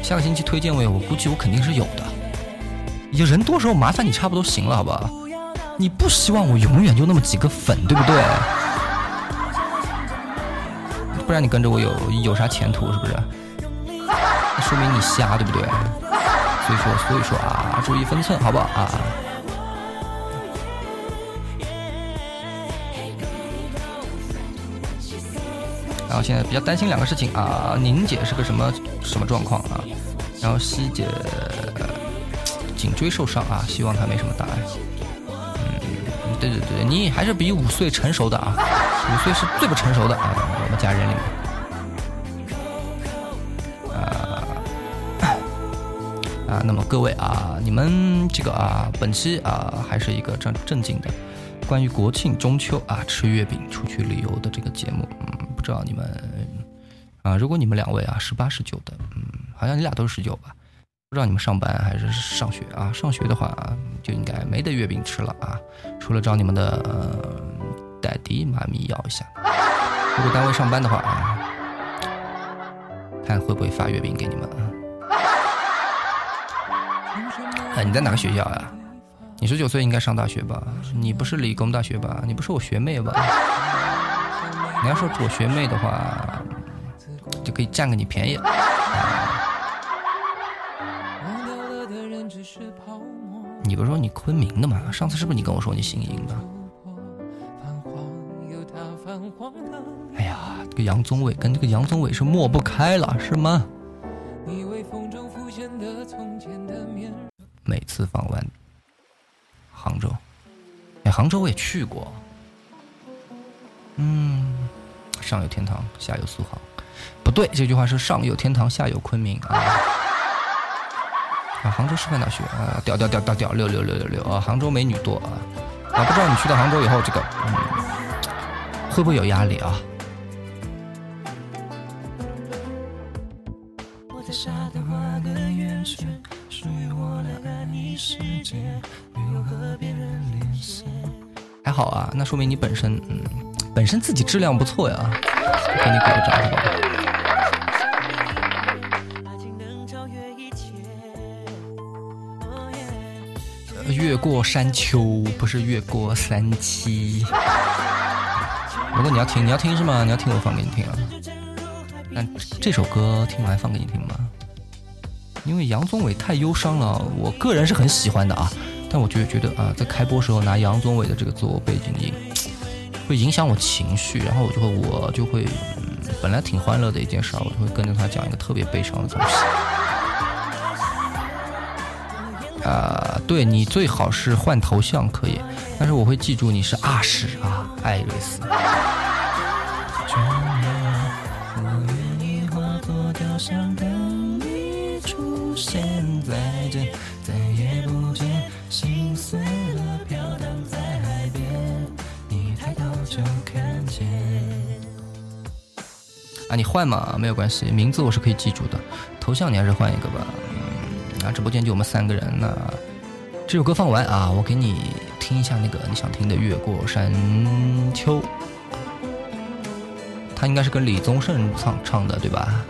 下个星期推荐位，我估计我肯定是有的。你人多时候麻烦你差不多行了，好吧？你不希望我永远就那么几个粉，对不对？不然你跟着我有有啥前途，是不是？那说明你瞎，对不对？所以说，所以说啊，注意分寸，好不好啊？然后现在比较担心两个事情啊，宁姐是个什么什么状况啊？然后西姐颈椎受伤啊，希望她没什么大碍。嗯，对对对，你还是比五岁成熟的啊，五岁是最不成熟的啊，我们家人里面。啊啊，那么各位啊，你们这个啊，本期啊，还是一个正正经的，关于国庆中秋啊，吃月饼出去旅游的这个节目。嗯不知道你们啊，如果你们两位啊十八十九的，嗯，好像你俩都是十九吧？不知道你们上班还是上学啊？上学的话就应该没得月饼吃了啊，除了找你们的爹地妈咪要一下。如果单位上班的话啊，看会不会发月饼给你们啊？哎，你在哪个学校呀？你十九岁应该上大学吧？你不是理工大学吧？你不是我学妹吧？你要说我学妹的话，就可以占个你便宜。你不是说你昆明的吗？上次是不是你跟我说你姓殷的？哎呀，这个杨宗纬跟这个杨宗纬是抹不开了，是吗？每次访完杭州，哎，杭州我也去过。嗯，上有天堂，下有苏杭，不对，这句话是上有天堂，下有昆明啊。啊，杭州师范大学啊，屌屌屌屌屌，六六六六六啊，杭州美女多啊。啊，不知道你去到杭州以后，这个嗯，会不会有压力啊？还好啊，那说明你本身嗯。本身自己质量不错呀，给你鼓个掌，好吧？越过山丘，不是越过三七。如果你要听，你要听是吗？你要听我放给你听啊。那这首歌听完放给你听吗？因为杨宗纬太忧伤了，我个人是很喜欢的啊。但我就觉得啊，在开播时候拿杨宗纬的这个做背景音。会影响我情绪，然后我就会，我就会，本来挺欢乐的一件事，我就会跟着他讲一个特别悲伤的东西。啊，对你最好是换头像可以，但是我会记住你是阿史啊，艾瑞斯。啊，你换嘛没有关系，名字我是可以记住的，头像你还是换一个吧。嗯，啊，直播间就我们三个人，那这首歌放完啊，我给你听一下那个你想听的《越过山丘》，他应该是跟李宗盛唱唱的，对吧？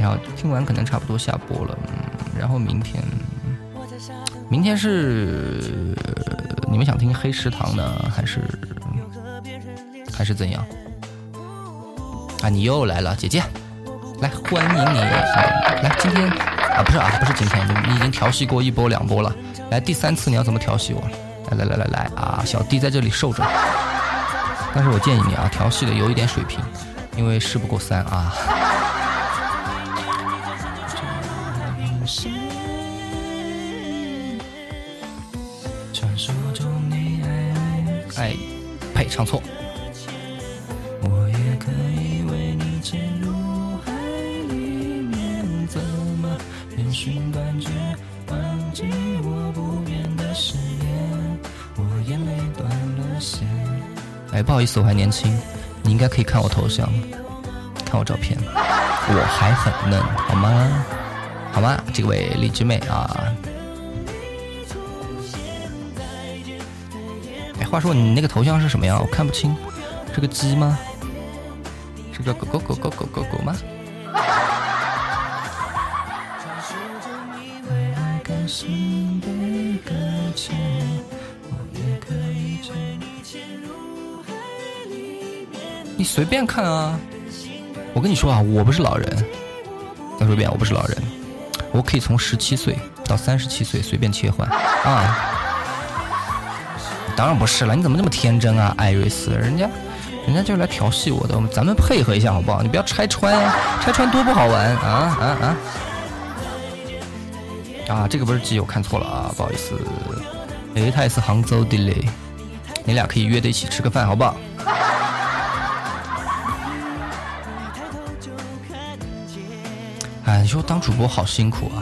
然后听完可能差不多下播了，嗯，然后明天，明天是你们想听黑食堂呢，还是还是怎样？啊，你又来了，姐姐，来欢迎你。来，今天啊，不是啊，不是今天，你你已经调戏过一波两波了。来，第三次你要怎么调戏我？来来来来来啊，小弟在这里受着。但是我建议你啊，调戏的有一点水平，因为事不过三啊。哎，呸，唱错。不好意思，我还年轻，你应该可以看我头像，看我照片，我还很嫩，好吗？好吗？这位荔枝妹啊，哎，话说你那个头像是什么呀？我看不清，是个鸡吗？是个狗狗狗狗狗狗狗吗？随便看啊！我跟你说啊，我不是老人。再说一遍，我不是老人，我可以从十七岁到三十七岁随便切换啊！当然不是了，你怎么这么天真啊，艾瑞斯？人家，人家就是来调戏我的，咱们配合一下好不好？你不要拆穿呀，拆穿多不好玩啊啊啊！啊，这个不是基友看错了啊，不好意思。哎，他也是杭州的嘞，你俩可以约着一起吃个饭，好不好？你说当主播好辛苦啊！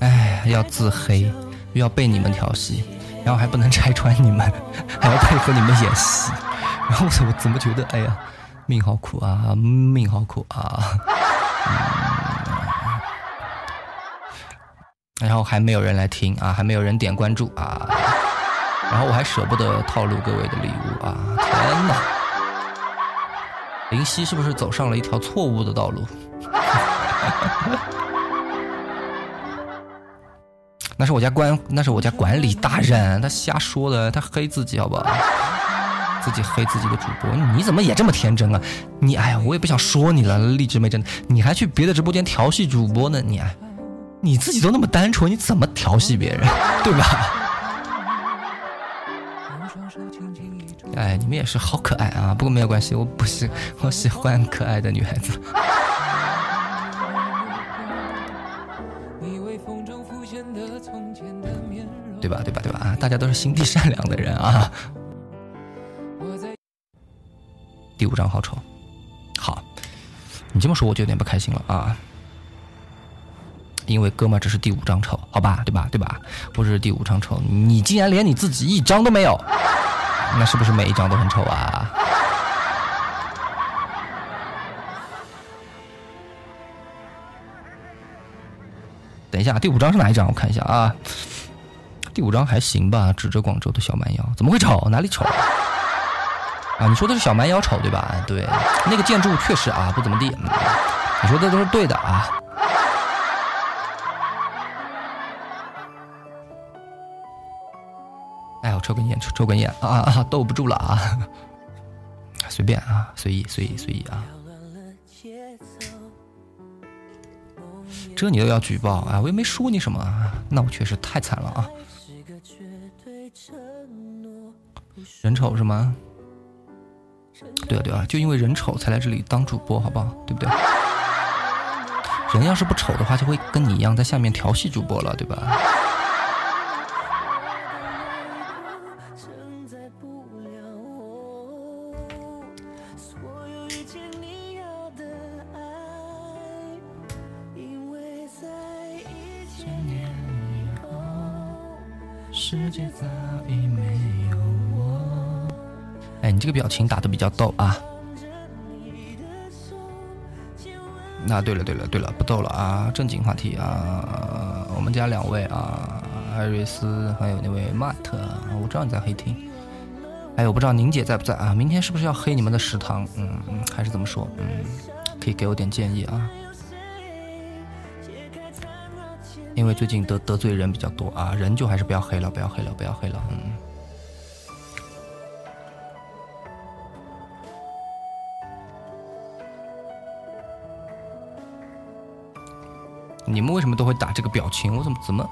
哎，要自黑，又要被你们调戏，然后还不能拆穿你们，还要配合你们演戏，然后我怎么怎么觉得，哎呀，命好苦啊，命好苦啊！然后还没有人来听啊，还没有人点关注啊，然后我还舍不得套路各位的礼物啊！天哪，林夕是不是走上了一条错误的道路？那是我家管，那是我家管理大人，他瞎说的，他黑自己好不好？自己黑自己的主播，你怎么也这么天真啊？你哎呀，我也不想说你了，荔枝妹真的，你还去别的直播间调戏主播呢？你，你自己都那么单纯，你怎么调戏别人，对吧？哎，你们也是好可爱啊！不过没有关系，我不喜，我喜欢可爱的女孩子。对吧？对吧？对吧？大家都是心地善良的人啊。第五张好丑，好，你这么说我就有点不开心了啊。因为哥们，这是第五张丑，好吧？对吧？对吧？不是第五张丑，你竟然连你自己一张都没有，那是不是每一张都很丑啊？等一下，第五张是哪一张？我看一下啊。第五张还行吧，指着广州的小蛮腰，怎么会丑？哪里丑？啊，你说的是小蛮腰丑对吧？对，那个建筑确实啊不怎么地。你说的都是对的啊。哎，我抽根烟，抽抽根烟啊啊，斗不住了啊！随便啊，随意随意随意啊。这你都要举报啊？我又没说你什么，那我确实太惨了啊。人丑是吗？对啊对啊，就因为人丑才来这里当主播，好不好？对不对？人要是不丑的话，就会跟你一样在下面调戏主播了，对吧？世界早哎，你这个表情打的比较逗啊！那对了对了对了，不逗了啊！正经话题啊！我们家两位啊，艾瑞斯还有那位马特，我知道你在黑厅。哎，我不知道宁姐在不在啊？明天是不是要黑你们的食堂？嗯，还是怎么说？嗯，可以给我点建议啊。因为最近得得罪人比较多啊，人就还是不要黑了，不要黑了，不要黑了，嗯。你们为什么都会打这个表情？我怎么怎么？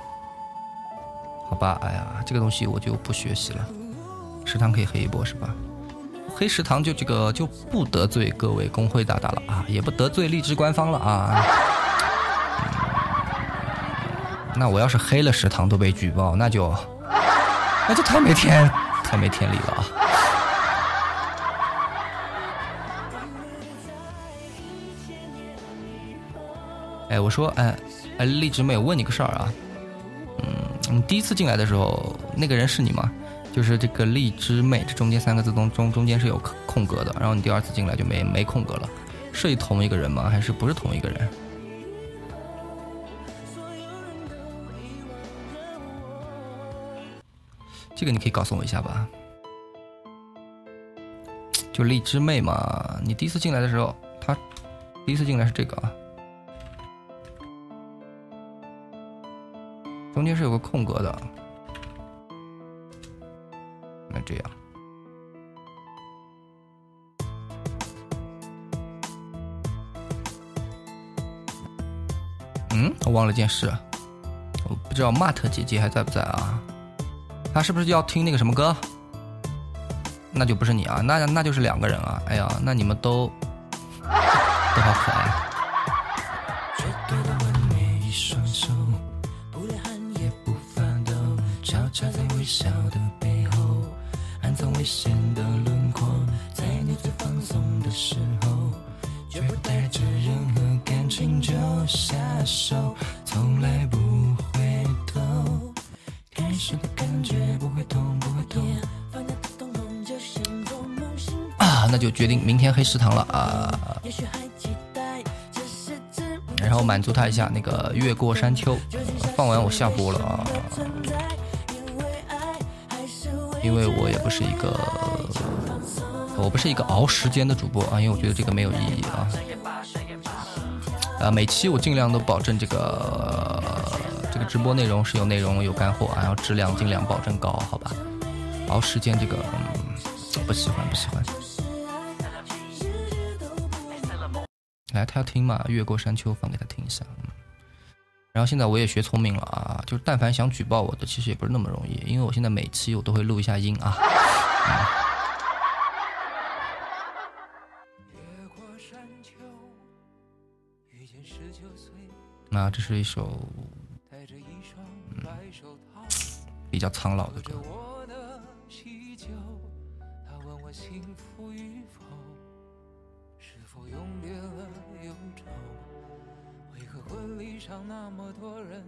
好吧，哎呀，这个东西我就不学习了。食堂可以黑一波是吧？黑食堂就这个就不得罪各位工会大大了啊，也不得罪荔枝官方了啊。那我要是黑了食堂都被举报，那就那就太没天太没天理了啊！哎，我说，哎哎，荔枝妹，我问你个事儿啊，嗯，你第一次进来的时候，那个人是你吗？就是这个荔枝妹，这中间三个字中中中间是有空格的，然后你第二次进来就没没空格了，是同一个人吗？还是不是同一个人？这个你可以告诉我一下吧。就荔枝妹嘛，你第一次进来的时候，她第一次进来是这个啊。中间是有个空格的，那这样，嗯，我忘了件事，我不知道 Mart 姐姐还在不在啊？她是不是要听那个什么歌？那就不是你啊，那那就是两个人啊！哎呀，那你们都 都好可爱。黑食堂了啊！然后满足他一下那个越过山丘，放完我下播了啊。因为我也不是一个，我不是一个熬时间的主播啊，因为我觉得这个没有意义啊。啊，每期我尽量都保证这个这个直播内容是有内容有干货，啊然后质量尽量保证高，好吧？熬时间这个，嗯，不喜欢不喜欢。来，他要听嘛？越过山丘，放给他听一下。然后现在我也学聪明了啊，就是但凡想举报我的，其实也不是那么容易，因为我现在每期我都会录一下音啊。那这是一首嗯比较苍老的歌。婚礼上那么多人，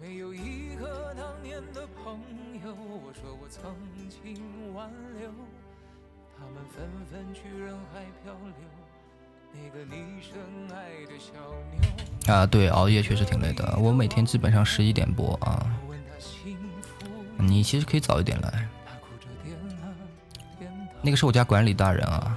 没有一个当年的朋友。我说我曾经挽留，他们纷纷去人海漂流。那个你深爱的小妞啊，对，熬夜确实挺累的。我每天基本上十一点播啊。你其实可以早一点来。那个是我家管理大人啊。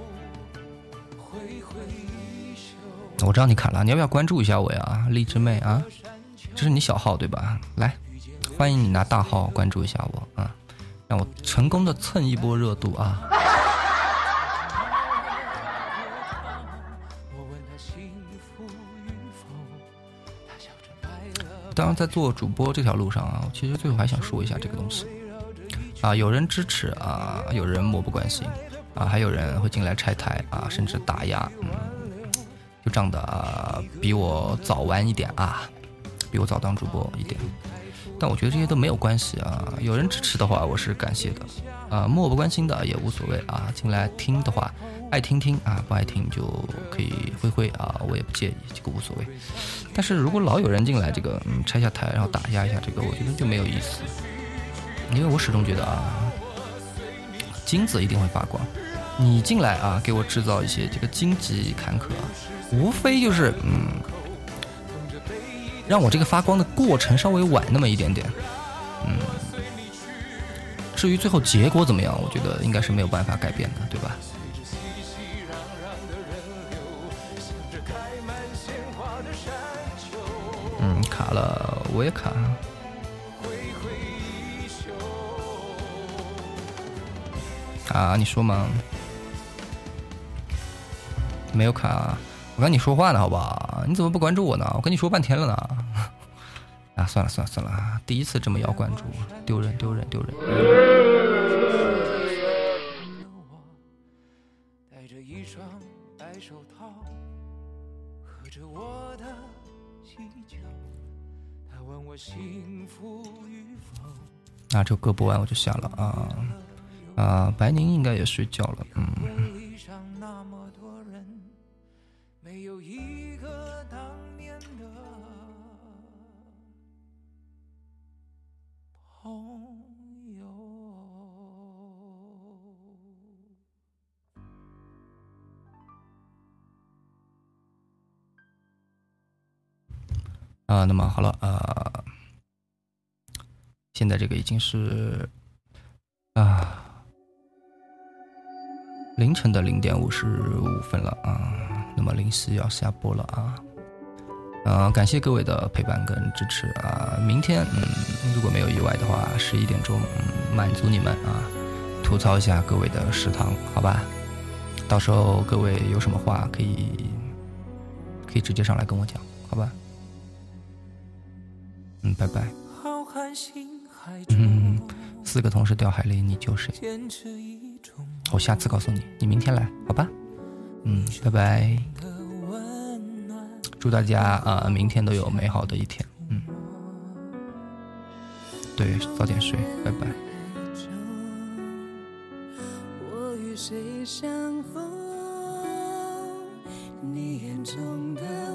我知道你砍了，你要不要关注一下我呀，荔枝妹啊？这是你小号对吧？来，欢迎你拿大号关注一下我啊，让我成功的蹭一波热度啊！当然，在做主播这条路上啊，我其实最后还想说一下这个东西啊，有人支持啊，有人漠不关心啊，还有人会进来拆台啊，甚至打压，嗯。就这样的啊比我早玩一点啊，比我早当主播一点，但我觉得这些都没有关系啊。有人支持的话，我是感谢的啊；漠不关心的也无所谓啊。进来听的话，爱听听啊，不爱听就可以挥挥啊，我也不介意，这个无所谓。但是如果老有人进来，这个嗯拆下台然后打压一下这个，我觉得就没有意思。因为我始终觉得啊，金子一定会发光。你进来啊，给我制造一些这个荆棘坎坷。无非就是，嗯，让我这个发光的过程稍微晚那么一点点。嗯，至于最后结果怎么样，我觉得应该是没有办法改变的，对吧？嗯，卡了，我也卡。啊，你说吗？没有卡，我跟你说话呢，好不好？你怎么不关注我呢？我跟你说半天了呢。啊，算了算了算了，第一次这么要关注，丢人丢人丢人。带着一双白手套，喝着我的喜酒，他问我幸福与否那这歌播完我就下了啊。啊，白宁应该也睡觉了，嗯。啊，那么好了啊，现在这个已经是啊。凌晨的零点五十五分了啊，那么临时要下播了啊，啊，感谢各位的陪伴跟支持啊，明天嗯，如果没有意外的话，十一点钟嗯，满足你们啊，吐槽一下各位的食堂，好吧？到时候各位有什么话可以可以直接上来跟我讲，好吧？嗯拜拜。嗯四个同事掉海里你救谁我下次告诉你你明天来好吧？嗯拜拜。祝大家啊明天都有美好的一天。嗯。对早点睡拜拜。我与谁相逢你眼中的